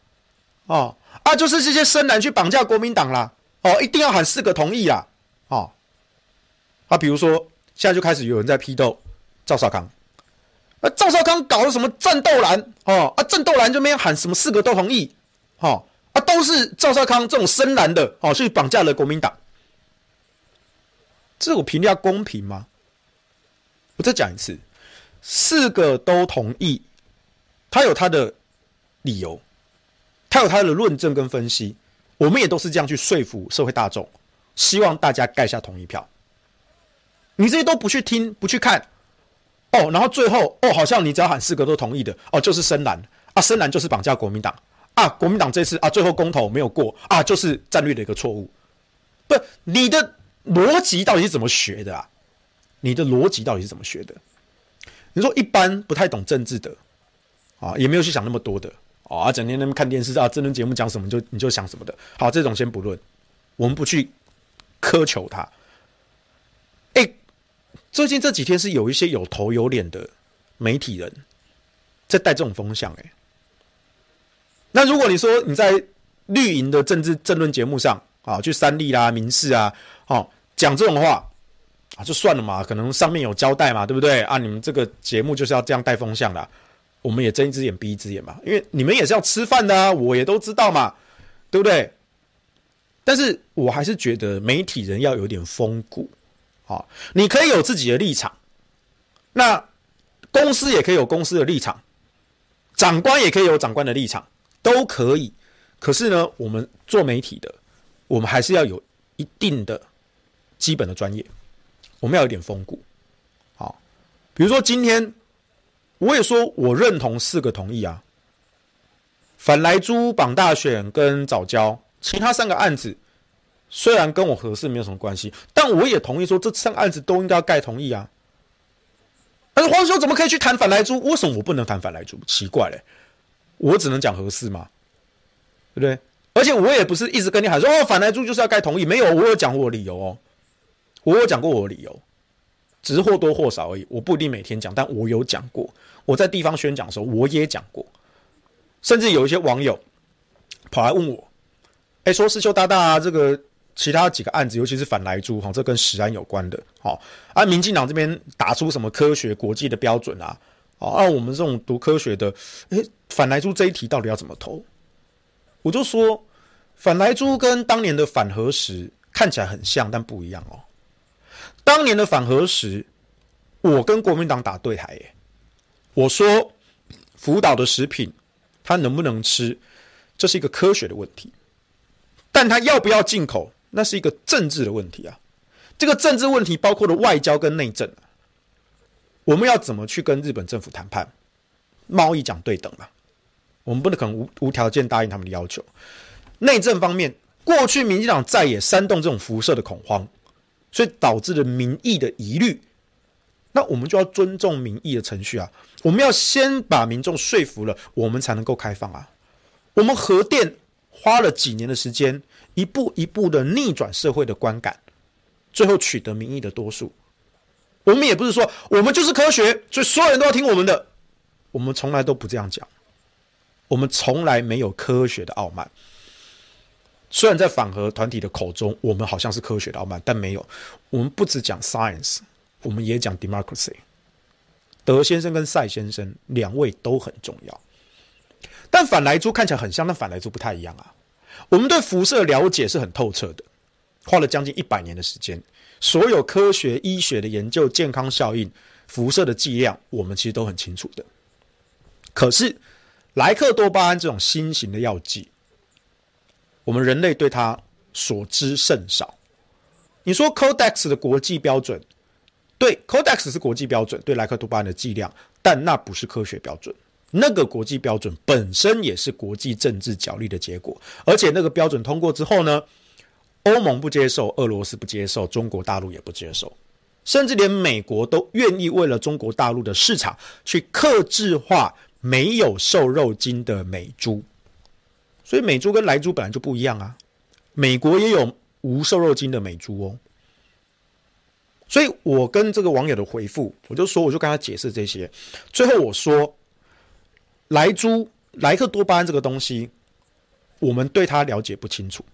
哦啊，就是这些深蓝去绑架国民党啦。哦，一定要喊四个同意啦。哦，啊，比如说现在就开始有人在批斗赵少康，啊，赵少康搞了什么战斗蓝？哦啊，战斗蓝就没有喊什么四个都同意。哦啊，都是赵少康这种深蓝的哦，去绑架了国民党。这我评价公平吗？我再讲一次。四个都同意，他有他的理由，他有他的论证跟分析，我们也都是这样去说服社会大众，希望大家盖下同意票。你这些都不去听，不去看，哦，然后最后哦，好像你只要喊四个都同意的，哦，就是深蓝啊，深蓝就是绑架国民党啊，国民党这次啊，最后公投没有过啊，就是战略的一个错误。不，你的逻辑到底是怎么学的啊？你的逻辑到底是怎么学的？你说一般不太懂政治的，啊，也没有去想那么多的，啊，整天那边看电视啊，政论节目讲什么就你就想什么的。好，这种先不论，我们不去苛求他。最近这几天是有一些有头有脸的媒体人在带这种风向，哎，那如果你说你在绿营的政治政论节目上啊，去三立啦、民视啊，哦，讲这种话。啊，就算了嘛，可能上面有交代嘛，对不对？啊，你们这个节目就是要这样带风向的，我们也睁一只眼闭一只眼嘛，因为你们也是要吃饭的啊，我也都知道嘛，对不对？但是我还是觉得媒体人要有点风骨，啊，你可以有自己的立场，那公司也可以有公司的立场，长官也可以有长官的立场，都可以。可是呢，我们做媒体的，我们还是要有一定的基本的专业。我们要有点风骨，好，比如说今天我也说我认同四个同意啊，反莱猪、绑大选跟早教，其他三个案子虽然跟我合适没有什么关系，但我也同意说这三个案子都应该要盖同意啊。但是黄兄怎么可以去谈反来租？为什么我不能谈反来租？奇怪嘞，我只能讲合适吗？对不对？而且我也不是一直跟你喊说哦，反来租就是要盖同意，没有，我有讲过我理由哦。我有讲过我的理由，只是或多或少而已。我不一定每天讲，但我有讲过。我在地方宣讲的时候，我也讲过。甚至有一些网友跑来问我：“哎，说师兄大大啊，这个其他几个案子，尤其是反莱猪哈，这跟食安有关的，好啊，民进党这边打出什么科学国际的标准啊？啊，按我们这种读科学的，哎，反莱猪这一题到底要怎么投？”我就说，反莱猪跟当年的反核食看起来很像，但不一样哦。当年的反核食，我跟国民党打对台耶。我说，福岛的食品，它能不能吃，这是一个科学的问题。但它要不要进口，那是一个政治的问题啊。这个政治问题包括了外交跟内政。我们要怎么去跟日本政府谈判？贸易讲对等嘛，我们不能可能无无条件答应他们的要求。内政方面，过去民进党再也煽动这种辐射的恐慌。所以导致了民意的疑虑，那我们就要尊重民意的程序啊！我们要先把民众说服了，我们才能够开放啊！我们核电花了几年的时间，一步一步的逆转社会的观感，最后取得民意的多数。我们也不是说我们就是科学，所以所有人都要听我们的，我们从来都不这样讲，我们从来没有科学的傲慢。虽然在反核团体的口中，我们好像是科学的傲慢，但没有。我们不只讲 science，我们也讲 democracy。德先生跟赛先生两位都很重要。但反莱猪看起来很像，但反莱猪不太一样啊。我们对辐射了解是很透彻的，花了将近一百年的时间，所有科学医学的研究、健康效应、辐射的剂量，我们其实都很清楚的。可是莱克多巴胺这种新型的药剂。我们人类对它所知甚少。你说 Codex 的国际标准，对，Codex 是国际标准，对莱克多巴胺的剂量，但那不是科学标准。那个国际标准本身也是国际政治角力的结果，而且那个标准通过之后呢，欧盟不接受，俄罗斯不接受，中国大陆也不接受，甚至连美国都愿意为了中国大陆的市场去克制化没有瘦肉精的美猪。所以美猪跟莱猪本来就不一样啊，美国也有无瘦肉精的美猪哦。所以我跟这个网友的回复，我就说，我就跟他解释这些。最后我说，莱猪莱克多巴胺这个东西，我们对它了解不清楚。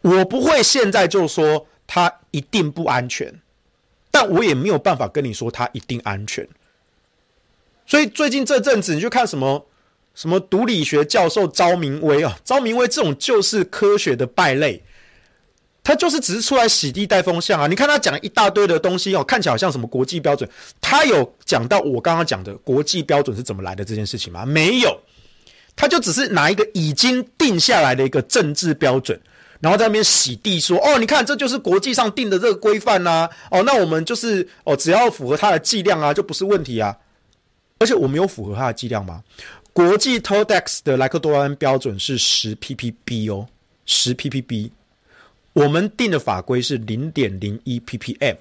我不会现在就说它一定不安全。但我也没有办法跟你说它一定安全，所以最近这阵子你去看什么什么毒理学教授昭明威啊，昭明威这种就是科学的败类，他就是只是出来洗地带风向啊！你看他讲一大堆的东西哦，看起来好像什么国际标准，他有讲到我刚刚讲的国际标准是怎么来的这件事情吗？没有，他就只是拿一个已经定下来的一个政治标准。然后在那边洗地说：“哦，你看，这就是国际上定的这个规范呐。哦，那我们就是哦，只要符合它的剂量啊，就不是问题啊。而且我们有符合它的剂量吗？国际 Todex 的莱克多巴胺标准是十 ppb 哦，十 ppb。我们定的法规是零点零一 ppm。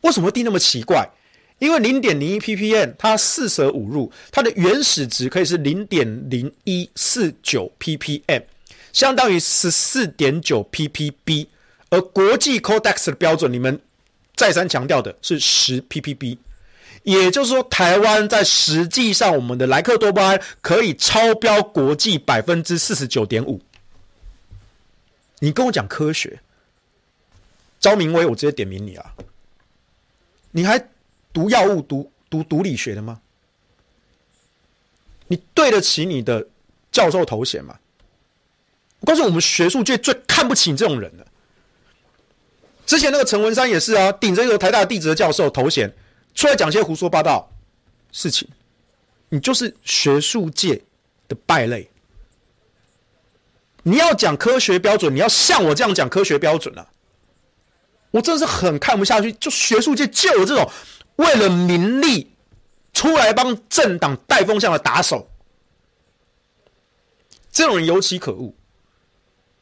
为什么定那么奇怪？因为零点零一 ppm 它四舍五入，它的原始值可以是零点零一四九 ppm。相当于十四点九 ppb，而国际 Codex 的标准，你们再三强调的是十 ppb，也就是说，台湾在实际上我们的莱克多巴胺可以超标国际百分之四十九点五。你跟我讲科学，招明威，我直接点名你啊！你还读药物、读读毒理学的吗？你对得起你的教授头衔吗？我告诉我们，学术界最看不起你这种人了。之前那个陈文山也是啊，顶着一个台大地质的教授头衔，出来讲些胡说八道事情。你就是学术界的败类。你要讲科学标准，你要像我这样讲科学标准啊！我真的是很看不下去，就学术界就有这种为了名利出来帮政党带风向的打手，这种人尤其可恶。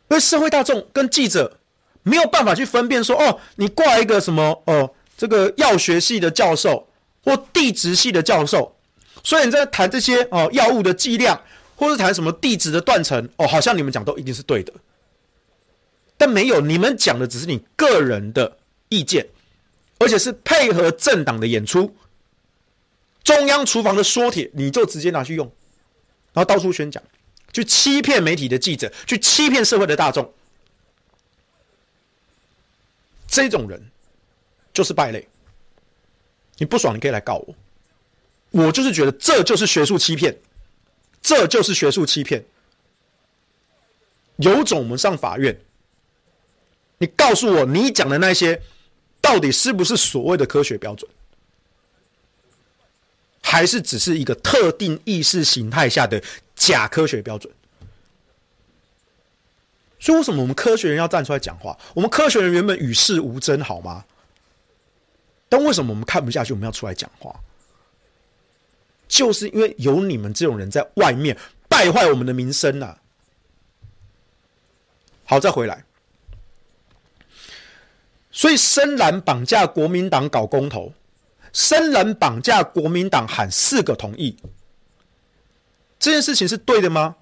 因为社会大众跟记者没有办法去分辨说，哦，你挂一个什么，哦，这个药学系的教授或地质系的教授，所以你在谈这些哦药物的剂量，或是谈什么地质的断层，哦，好像你们讲都一定是对的，但没有，你们讲的只是你个人的意见，而且是配合政党的演出，中央厨房的缩帖，你就直接拿去用，然后到处宣讲。去欺骗媒体的记者，去欺骗社会的大众，这种人就是败类。你不爽，你可以来告我。我就是觉得这就是学术欺骗，这就是学术欺骗。有种我们上法院，你告诉我，你讲的那些到底是不是所谓的科学标准，还是只是一个特定意识形态下的？假科学标准，所以为什么我们科学人要站出来讲话？我们科学人原本与世无争，好吗？但为什么我们看不下去？我们要出来讲话，就是因为有你们这种人在外面败坏我们的名声呐。好，再回来，所以深蓝绑架国民党搞公投，深蓝绑架国民党喊四个同意。这件事情是对的吗？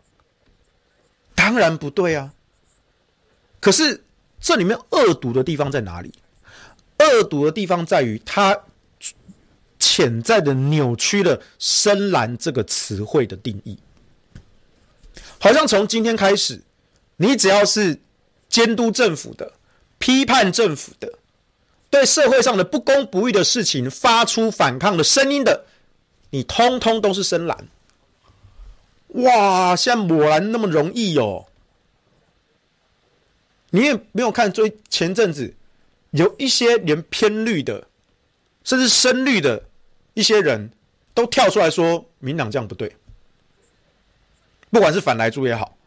当然不对啊！可是这里面恶毒的地方在哪里？恶毒的地方在于他潜在的扭曲了“深蓝”这个词汇的定义。好像从今天开始，你只要是监督政府的、批判政府的、对社会上的不公不义的事情发出反抗的声音的，你通通都是深蓝。哇，现在果然那么容易哦！你也没有看，最前阵子有一些连偏绿的，甚至深绿的一些人都跳出来说，民党这样不对。不管是反来猪也好，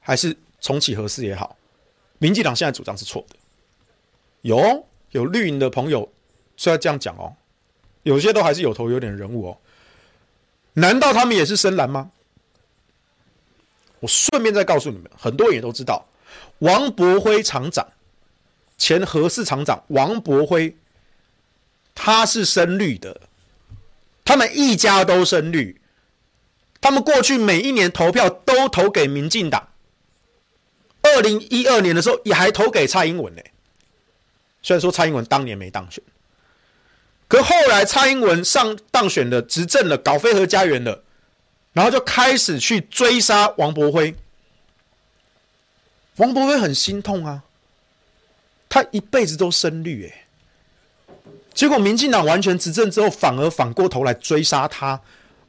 还是重启核四也好，民进党现在主张是错的。有有绿营的朋友虽然这样讲哦，有些都还是有头有脸的人物哦。难道他们也是深蓝吗？我顺便再告诉你们，很多人也都知道，王博辉厂长，前核四厂长王博辉，他是深绿的，他们一家都深绿，他们过去每一年投票都投给民进党，二零一二年的时候也还投给蔡英文呢。虽然说蔡英文当年没当选，可后来蔡英文上当选了，执政了，搞非核家园了，然后就开始去追杀王国辉。王国辉很心痛啊，他一辈子都深绿哎，结果民进党完全执政之后，反而反过头来追杀他，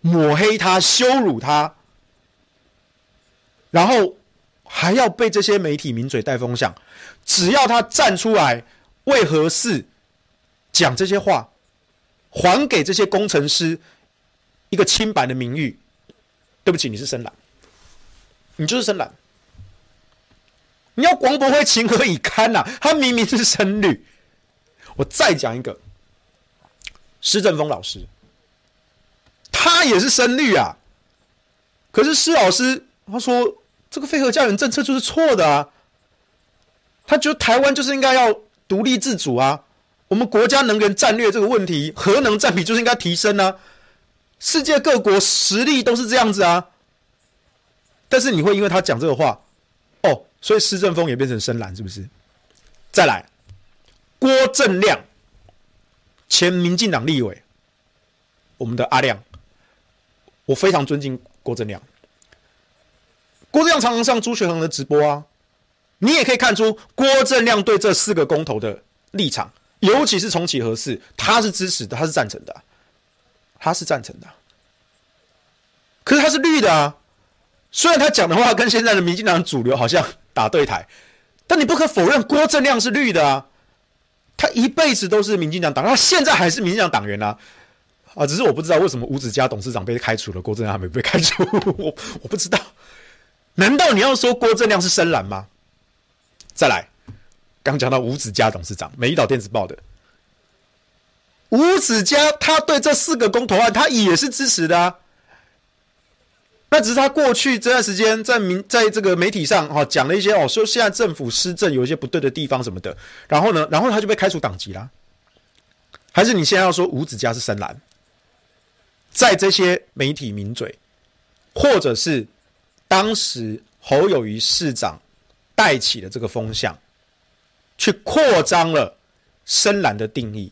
抹黑他，羞辱他，然后还要被这些媒体名嘴带风向，只要他站出来。为何事讲这些话，还给这些工程师一个清白的名誉？对不起，你是深蓝，你就是深蓝。你要广博会情何以堪呐、他明明是深绿。我再讲一个，施正峰老师，他也是深绿啊。可是施老师他说，这个废核家园政策就是错的啊。他觉得台湾就是应该要。独立自主啊！我们国家能源战略这个问题，核能占比就是应该提升啊！世界各国实力都是这样子啊！但是你会因为他讲这个话，哦，所以施正峰也变成深蓝是不是？再来，郭正亮，前民进党立委，我们的阿亮，我非常尊敬郭正亮。郭正亮常常上朱学恒的直播啊。你也可以看出郭正亮对这四个公投的立场，尤其是重启核四，他是支持的，他是赞成的，他是赞成的。可是他是绿的啊，虽然他讲的话跟现在的民进党主流好像打对台，但你不可否认郭正亮是绿的啊，他一辈子都是民进党党，他现在还是民进党党员啊，啊，只是我不知道为什么吴子嘉董事长被开除了，郭正亮还没被开除，*laughs* 我我不知道，难道你要说郭正亮是深蓝吗？再来，刚讲到吴子嘉董事长，美丽岛电子报的吴子嘉，他对这四个公投案，他也是支持的啊。那只是他过去这段时间在民在这个媒体上哈讲了一些哦，说现在政府施政有一些不对的地方什么的，然后呢，然后他就被开除党籍啦。还是你现在要说吴子嘉是深蓝，在这些媒体名嘴，或者是当时侯友谊市长。带起的这个风向，去扩张了深蓝的定义，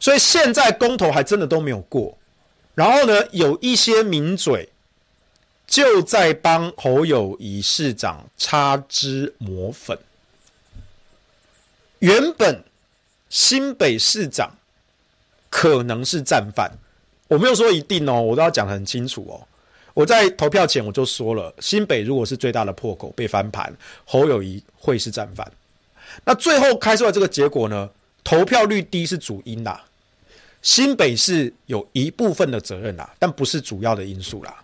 所以现在公投还真的都没有过。然后呢，有一些名嘴就在帮侯友宜市长擦脂抹粉。原本新北市长可能是战犯，我没有说一定哦，我都要讲得很清楚哦。我在投票前我就说了，新北如果是最大的破口被翻盘，侯友宜会是战犯。那最后开出来这个结果呢？投票率低是主因啦，新北是有一部分的责任啦，但不是主要的因素啦。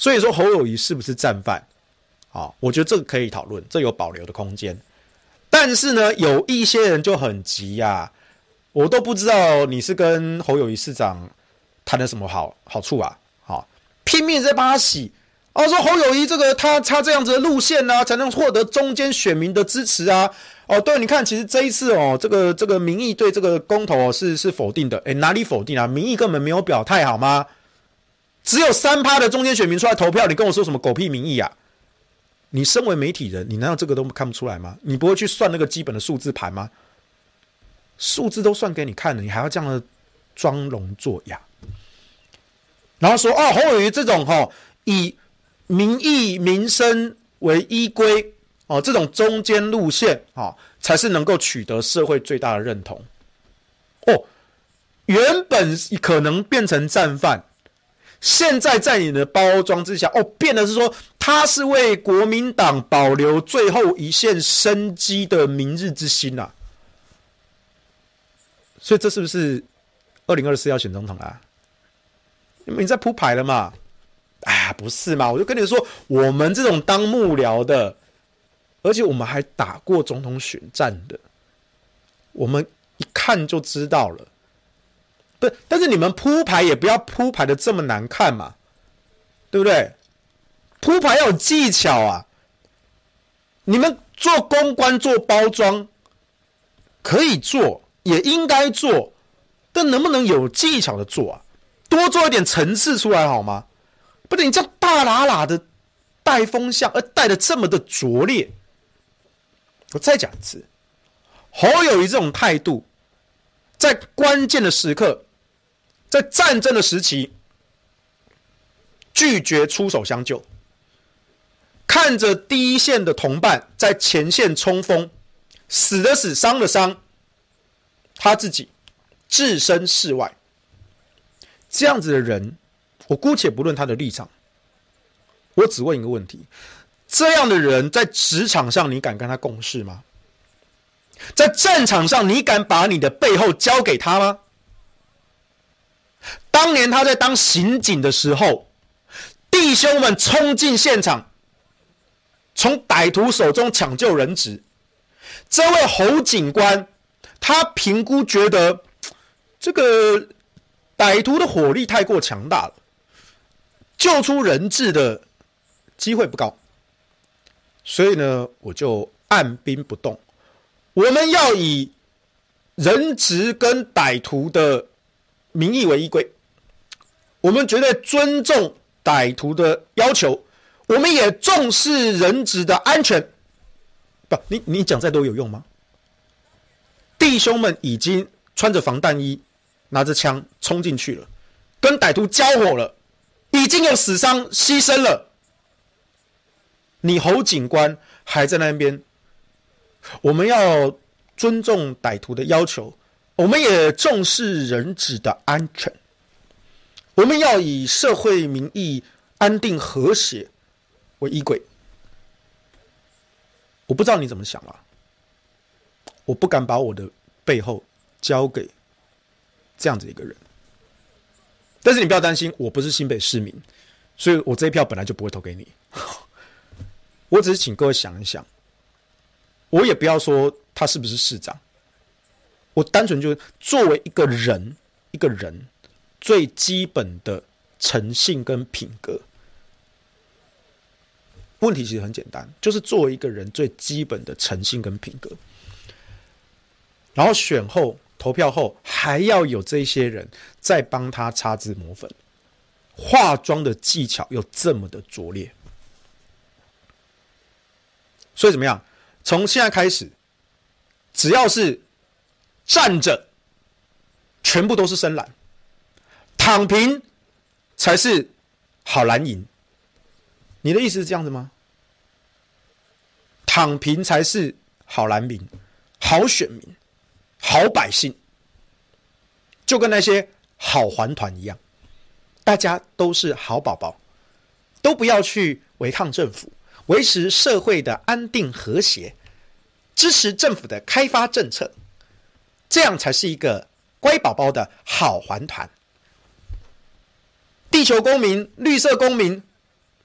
所以说侯友宜是不是战犯？啊，我觉得这个可以讨论，这有保留的空间。但是呢，有一些人就很急呀、我都不知道你是跟侯友宜市长谈了什么好好处啊。好拼命在帮他洗，哦，说侯友宜这个他他这样子的路线呢、啊，才能获得中间选民的支持啊。哦，对，你看，其实这一次哦，这个这个民意对这个公投是是否定的，诶，哪里否定啊？民意根本没有表态，好吗？只有三趴的中间选民出来投票，你跟我说什么狗屁民意啊？你身为媒体人，你难道这个都看不出来吗？你不会去算那个基本的数字盘吗？数字都算给你看了，你还要这样的装聋作哑？然后说哦，侯友宜这种哈、哦、以民意民生为依归哦，这种中间路线、哦，才是能够取得社会最大的认同。哦，原本可能变成战犯，现在在你的包装之下，哦，变的是说他是为国民党保留最后一线生机的明日之星、啊。所以这是不是二零二四要选总统啊？你在铺牌了嘛？哎呀，不是嘛？我就跟你说，我们这种当幕僚的，而且我们还打过总统选战的，我们一看就知道了。不，但是你们铺牌也不要铺牌的这么难看嘛，对不对？铺牌要有技巧啊！你们做公关、做包装可以做，也应该做。但能不能有技巧的做啊？多做一点层次出来好吗？不然你这样大喇喇的带风向，而带的这么的拙劣。我再讲一次，侯友谊这种态度，在关键的时刻，在战争的时期，拒绝出手相救，看着第一线的同伴在前线冲锋，死的死，伤的伤，他自己置身事外。这样子的人，我姑且不论他的立场，我只问一个问题。这样的人在职场上，你敢跟他共事吗？在战场上，你敢把你的背后交给他吗？当年他在当刑警的时候，弟兄们冲进现场，从歹徒手中抢救人质。这位侯警官，他评估觉得这个歹徒的火力太过强大了，救出人质的机会不高。所以呢，我就按兵不动。我们要以人质跟歹徒的名义为依归，我们绝对尊重歹徒的要求，我们也重视人质的安全。不，你你讲再多有用吗？弟兄们已经穿着防弹衣，拿着枪冲进去了，跟歹徒交火了，已经有死伤牺牲了。你侯警官还在那边，我们要尊重歹徒的要求，我们也重视人质的安全，我们要以社会民意安定和谐为依归。我不知道你怎么想啊，我不敢把我的背后交给这样子一个人，但是你不要担心，我不是新北市民，所以我这一票本来就不会投给你。*laughs* 我只是请各位想一想，我也不要说他是不是市长，我单纯就是作为一个人，一个人最基本的诚信跟品格。问题其实很简单，就是作为一个人最基本的诚信跟品格，然后选后投票后还要有这些人在帮他擦脂抹粉，化妆的技巧又这么的拙劣。所以怎么样？从现在开始，只要是站着，全部都是深蓝；躺平才是好蓝营。你的意思是这样子吗？躺平才是好蓝民、好选民、好百姓，就跟那些好环团一样，大家都是好宝宝，都不要去违抗政府。维持社会的安定和谐，支持政府的开发政策，这样才是一个乖宝宝的好环团。地球公民、绿色公民、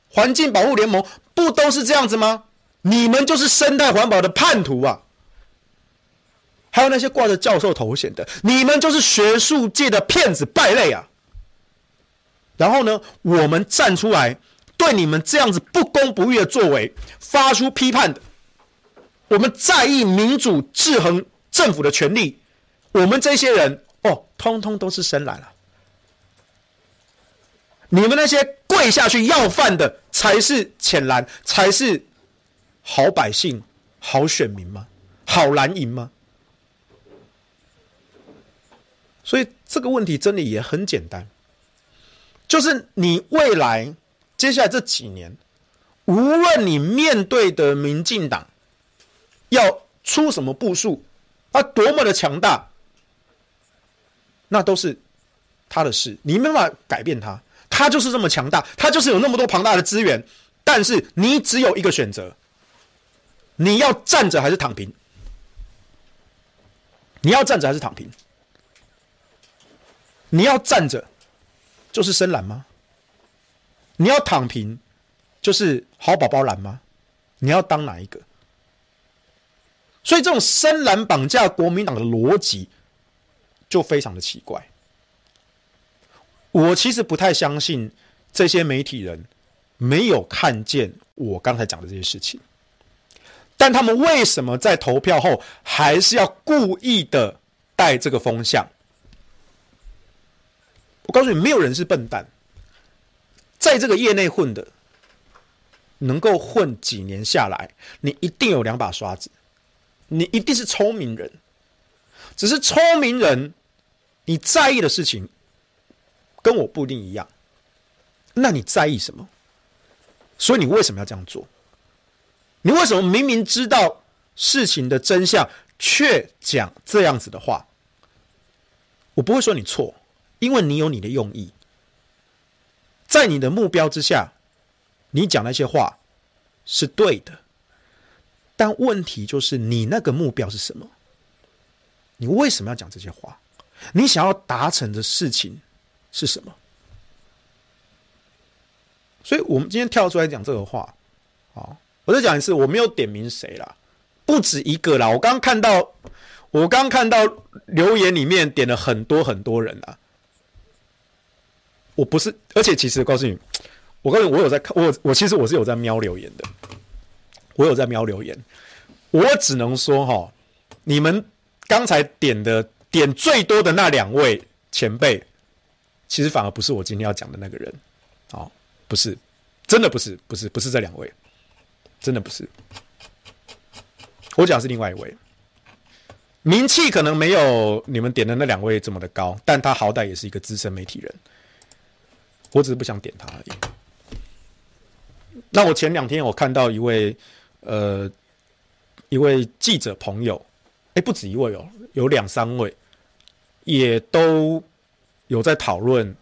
环境保护联盟，不都是这样子吗？你们就是生态环保的叛徒啊！还有那些挂着教授头衔的，你们就是学术界的骗子败类啊！然后呢，我们站出来。对你们这样子不公不义的作为发出批判的，我们在意民主制衡政府的权利，我们这些人哦，通通都是深蓝了。你们那些跪下去要饭的才是浅蓝，才是好百姓、好选民吗？好蓝营吗？所以这个问题真的也很简单，就是你未来。接下来这几年，无论你面对的民进党要出什么部署，啊，多么的强大，那都是他的事，你没办法改变他，他就是这么强大，他就是有那么多庞大的资源，但是你只有一个选择，你要站着还是躺平？你要站着还是躺平？你要站着，就是深蓝吗？你要躺平，就是好宝宝蓝吗？你要当哪一个？所以这种深蓝绑架国民党的逻辑就非常的奇怪。我其实不太相信这些媒体人没有看见我刚才讲的这些事情，但他们为什么在投票后还是要故意的带这个风向？我告诉你，没有人是笨蛋，在这个业内混的，能够混几年下来，你一定有两把刷子，你一定是聪明人。只是聪明人，你在意的事情跟我不一定一样。那你在意什么？所以你为什么要这样做？你为什么明明知道事情的真相，却讲这样子的话？我不会说你错，因为你有你的用意，在你的目标之下，你讲那些话是对的。但问题就是，你那个目标是什么？你为什么要讲这些话？你想要达成的事情是什么？所以我们今天跳出来讲这个话，啊，我再讲一次，我没有点名谁啦，不止一个啦。我刚看到，我刚看到留言里面点了很多很多人啊。我不是，而且其实告诉你，我告诉你，我有在看，我我其实我是有在瞄留言的，我有在瞄留言。我只能说哈，你们刚才点的点最多的那两位前辈，其实反而不是我今天要讲的那个人，哦。不是，真的不是，不是，不是这两位，真的不是。我讲是另外一位，名气可能没有你们点的那两位这么的高，但他好歹也是一个资深媒体人。我只是不想点他而已。那我前两天我看到一位，呃，一位记者朋友，哎，不止一位哦，有两三位，也都有在讨论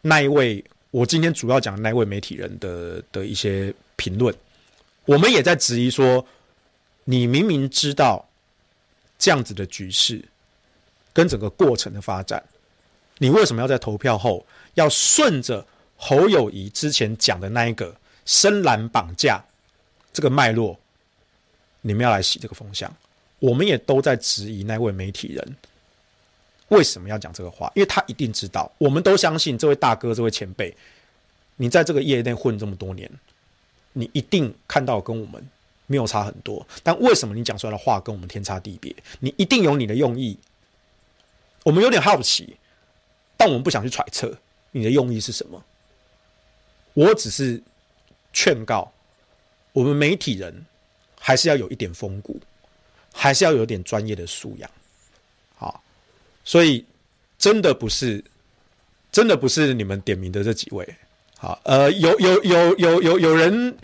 那一位。我今天主要讲的那位媒体人的的一些评论，我们也在质疑说，你明明知道这样子的局势跟整个过程的发展，你为什么要在投票后要顺着侯友谊之前讲的那一个深蓝绑架这个脉络，你们要来洗这个风向？我们也都在质疑那位媒体人。为什么要讲这个话？因为他一定知道，我们都相信这位大哥、这位前辈，你在这个业内混这么多年，你一定看到跟我们没有差很多。但为什么你讲出来的话跟我们天差地别？你一定有你的用意。我们有点好奇，但我们不想去揣测你的用意是什么。我只是劝告我们媒体人，还是要有一点风骨，还是要有点专业的素养。所以，真的不是，真的不是你们点名的这几位。好，呃，有有有有有有人，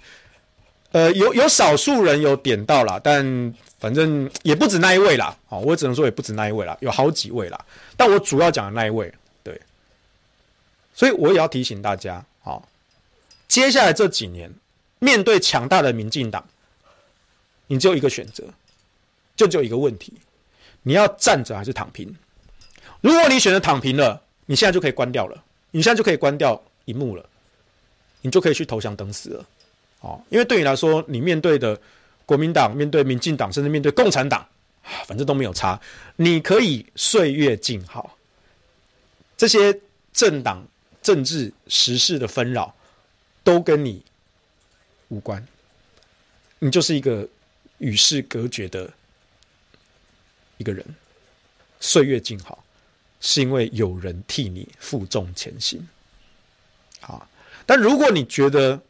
呃，有有少数人有点到了，但反正也不止那一位啦。好，我只能说也不止那一位啦，有好几位啦。但我主要讲的那一位，对。所以我也要提醒大家，好，接下来这几年，面对强大的民进党，你只有一个选择，就只有一个问题：你要站着还是躺平？如果你选择躺平了，你现在就可以关掉了，你现在就可以关掉荧幕了，你就可以去投降等死了，哦，因为对你来说，你面对的国民党、面对民进党，甚至面对共产党，反正都没有差，你可以岁月静好，这些政党政治时事的纷扰都跟你无关，你就是一个与世隔绝的一个人，岁月静好。是因为有人替你负重前行，啊，但如果你觉得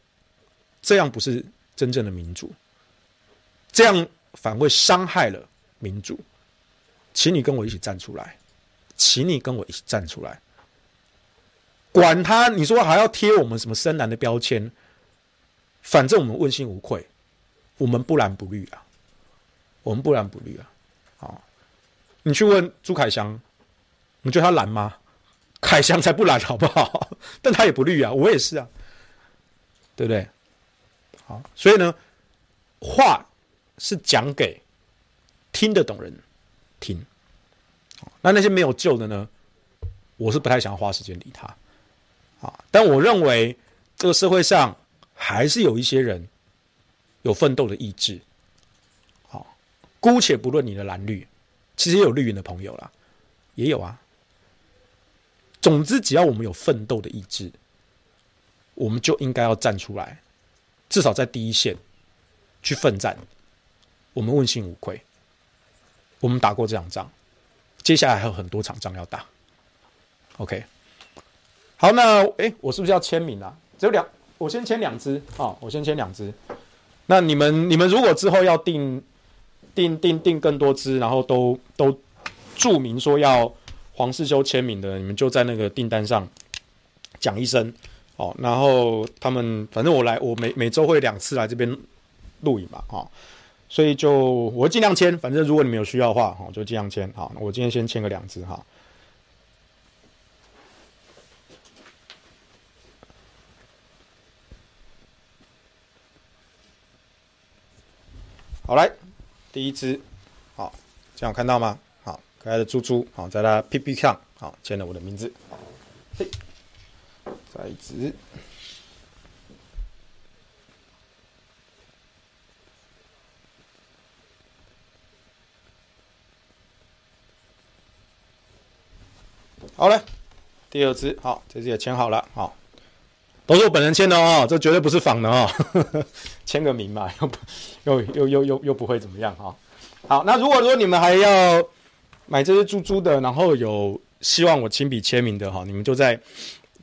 这样不是真正的民主，这样反会伤害了民主，请你跟我一起站出来，请你跟我一起站出来，管他，你说还要贴我们什么深蓝的标签，反正我们问心无愧，我们不蓝不绿啊，我们不蓝不绿啊，好，你去问朱凯翔。你觉得他蓝吗？凯翔才不蓝，好不好？*laughs* 但他也不绿啊，我也是啊，对不对？好，所以呢，话是讲给听得懂人听。那那些没有救的呢？我是不太想要花时间理他。啊，但我认为这个社会上还是有一些人有奋斗的意志。好，姑且不论你的蓝绿，其实也有绿营的朋友啦，也有啊。总之，只要我们有奋斗的意志，我们就应该要站出来，至少在第一线去奋战。我们问心无愧，我们打过这场仗，接下来还有很多场仗要打。OK，好，那哎，我是不是要签名啊？只有两，我先签两支啊，我先签两支。那你们你们如果之后要订订订订更多支，然后都都注明说要黄世修签名的，你们就在那个订单上讲一声哦。然后他们反正我来，我每每周会两次来这边录影嘛，哈。所以就我尽量签，反正如果你们有需要的话，哈，就尽量签。好，我今天先签个两支哈。好，来，第一支，好，这样看到吗？可爱的猪猪，好，在它屁屁上，好，签了我的名字，嘿，再一支，好嘞，第二支，好，这支也签好了，好。都是我本人签的哦，这绝对不是仿的哦，*laughs* 签个名嘛，又不又又又又又不会怎么样哈、哦。好，那如果说你们还要买这些猪猪的，然后有希望我亲笔签名的哈，你们就在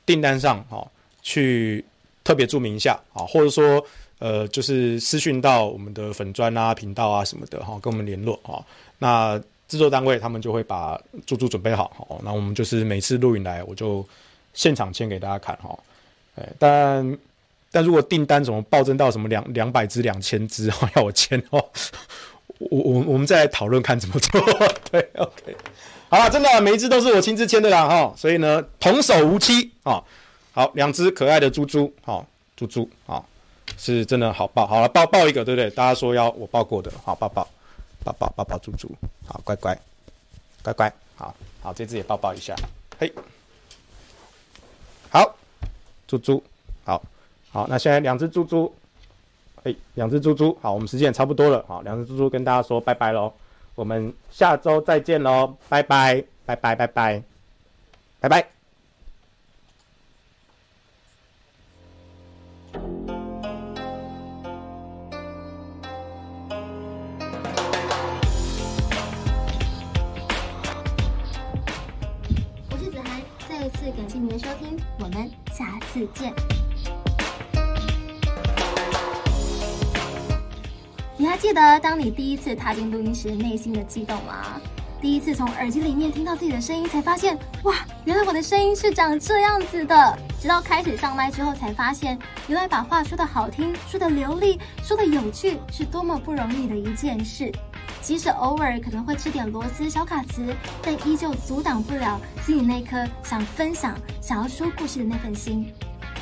订单上哈去特别注明一下啊，或者说呃就是私讯到我们的粉专啊、频道啊什么的哈，跟我们联络啊。那制作单位他们就会把猪猪准备好，好，那我们就是每次录影来我就现场签给大家看哈。但但如果订单怎么暴增到什么两两百只、两千只，*laughs* 要我签哦，我我我们再来讨论看怎么做。*laughs* 对，OK，好了，真的每一只都是我亲自签的啦哈，所以呢，童叟无欺啊。好，两只可爱的猪猪，好，猪猪啊，是真的好抱。好了，抱抱一个，对不对？大家说要我抱过的，好，抱抱，抱抱抱抱猪猪，好，乖乖，乖乖，好好，这只也抱抱一下，嘿，好。猪猪，好，好，那现在两只猪猪，哎，两只猪猪，好，我们时间也差不多了，好，两只猪猪跟大家说拜拜喽，我们下周再见喽，拜拜，拜拜，拜拜，拜拜。我是子涵，再一次感谢您的收听，我们。下次见。你还记得当你第一次踏进录音室内心的激动吗？第一次从耳机里面听到自己的声音，才发现哇，原来我的声音是长这样子的。直到开始上麦之后，才发现原来把话说得好听、说得流利、说得有趣，是多么不容易的一件事。即使偶尔可能会吃点螺丝小卡词，但依旧阻挡不了心里那颗想分享、想要说故事的那份心。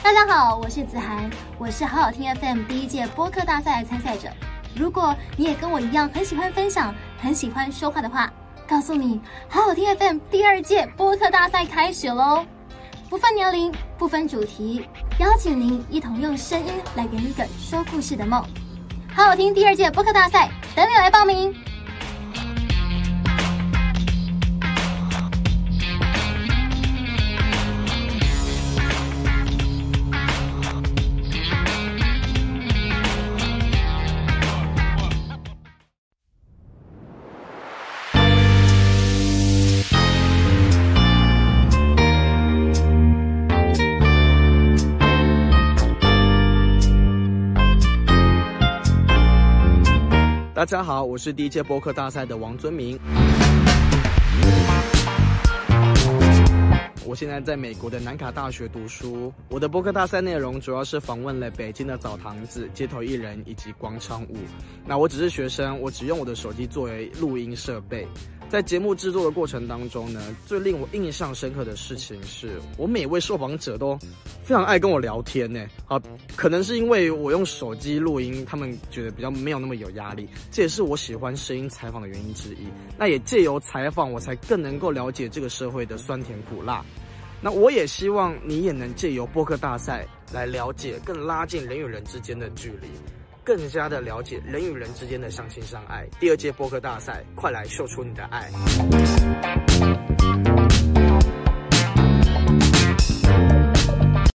大家好，我是子涵，我是好好听 FM 第一届播客大赛的参赛者。如果你也跟我一样很喜欢分享、很喜欢说话的话，告诉你，好好听 FM 第二届播客大赛开始喽！不分年龄，不分主题，邀请您一同用声音来圆一个说故事的梦。好好听第二届播客大赛，等你来报名。大家好，我是第一届播客大赛的王尊明。我现在在美国的南卡大学读书。我的播客大赛内容主要是访问了北京的澡堂子、街头艺人以及广场舞。那我只是学生，我只用我的手机作为录音设备。在节目制作的过程当中呢，最令我印象深刻的事情是我每位受访者都非常爱跟我聊天呢。啊，可能是因为我用手机录音，他们觉得比较没有那么有压力，这也是我喜欢声音采访的原因之一。那也借由采访，我才更能够了解这个社会的酸甜苦辣。那我也希望你也能借由播客大赛来了解，更拉近人与人之间的距离。更加的了解人与人之间的相亲相爱。第二届播客大赛，快来秀出你的爱！